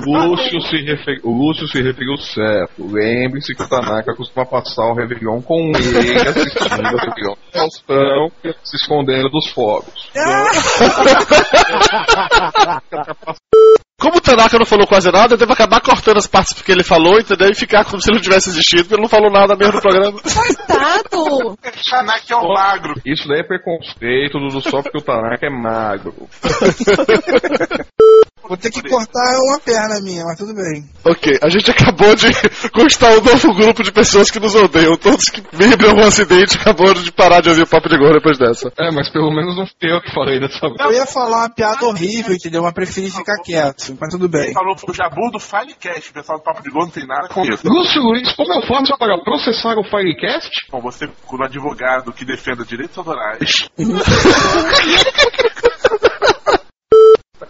F: Lúcio se referiu, o Lúcio se referiu certo. Lembre-se que o Tanaka costuma passar o Réveillon com ele assistindo o Réveillon do Faustão, se escondendo dos fogos.
C: Como o Tanaka não falou quase nada, eu devo acabar cortando as partes que ele falou, entendeu? E ficar como se ele não tivesse existido, porque ele não falou nada mesmo no programa.
K: Coitado.
E: Tanaka é um magro.
F: Isso daí é preconceito, Dudu, só porque o Tanaka é magro.
G: Vou ter que cortar uma perna minha, mas tudo bem.
C: Ok, a gente acabou de conquistar um novo grupo de pessoas que nos odeiam. Todos que vibram um acidente acabou de parar de ouvir o Papo de Gordo depois dessa.
F: É, mas pelo menos não fui eu que falei dessa vez.
G: Eu ia falar uma piada horrível, entendeu? Mas preferi ficar quieto, mas tudo bem.
E: Ele falou pro Jabu do Filecast, o pessoal do Papo de Gol não tem nada com isso.
F: Lúcio Luiz, como eu faço para processar o Firecast?
E: Bom, você, como advogado que defenda direitos autorais,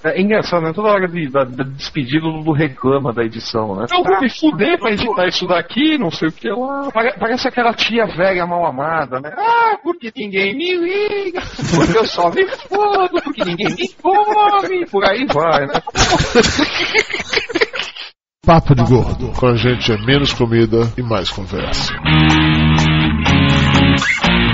Q: É engraçado, né? Toda hora de, da, da despedida do reclama da edição, né?
F: Eu vou me fuder pra
Q: editar isso daqui, não sei o que lá. Pare- Parece aquela tia velha mal amada, né? Ah, porque ninguém me liga, porque eu só me fodo, porque ninguém me come, por aí vai, né?
I: Papo de Gordo. Com a gente é menos comida e mais conversa.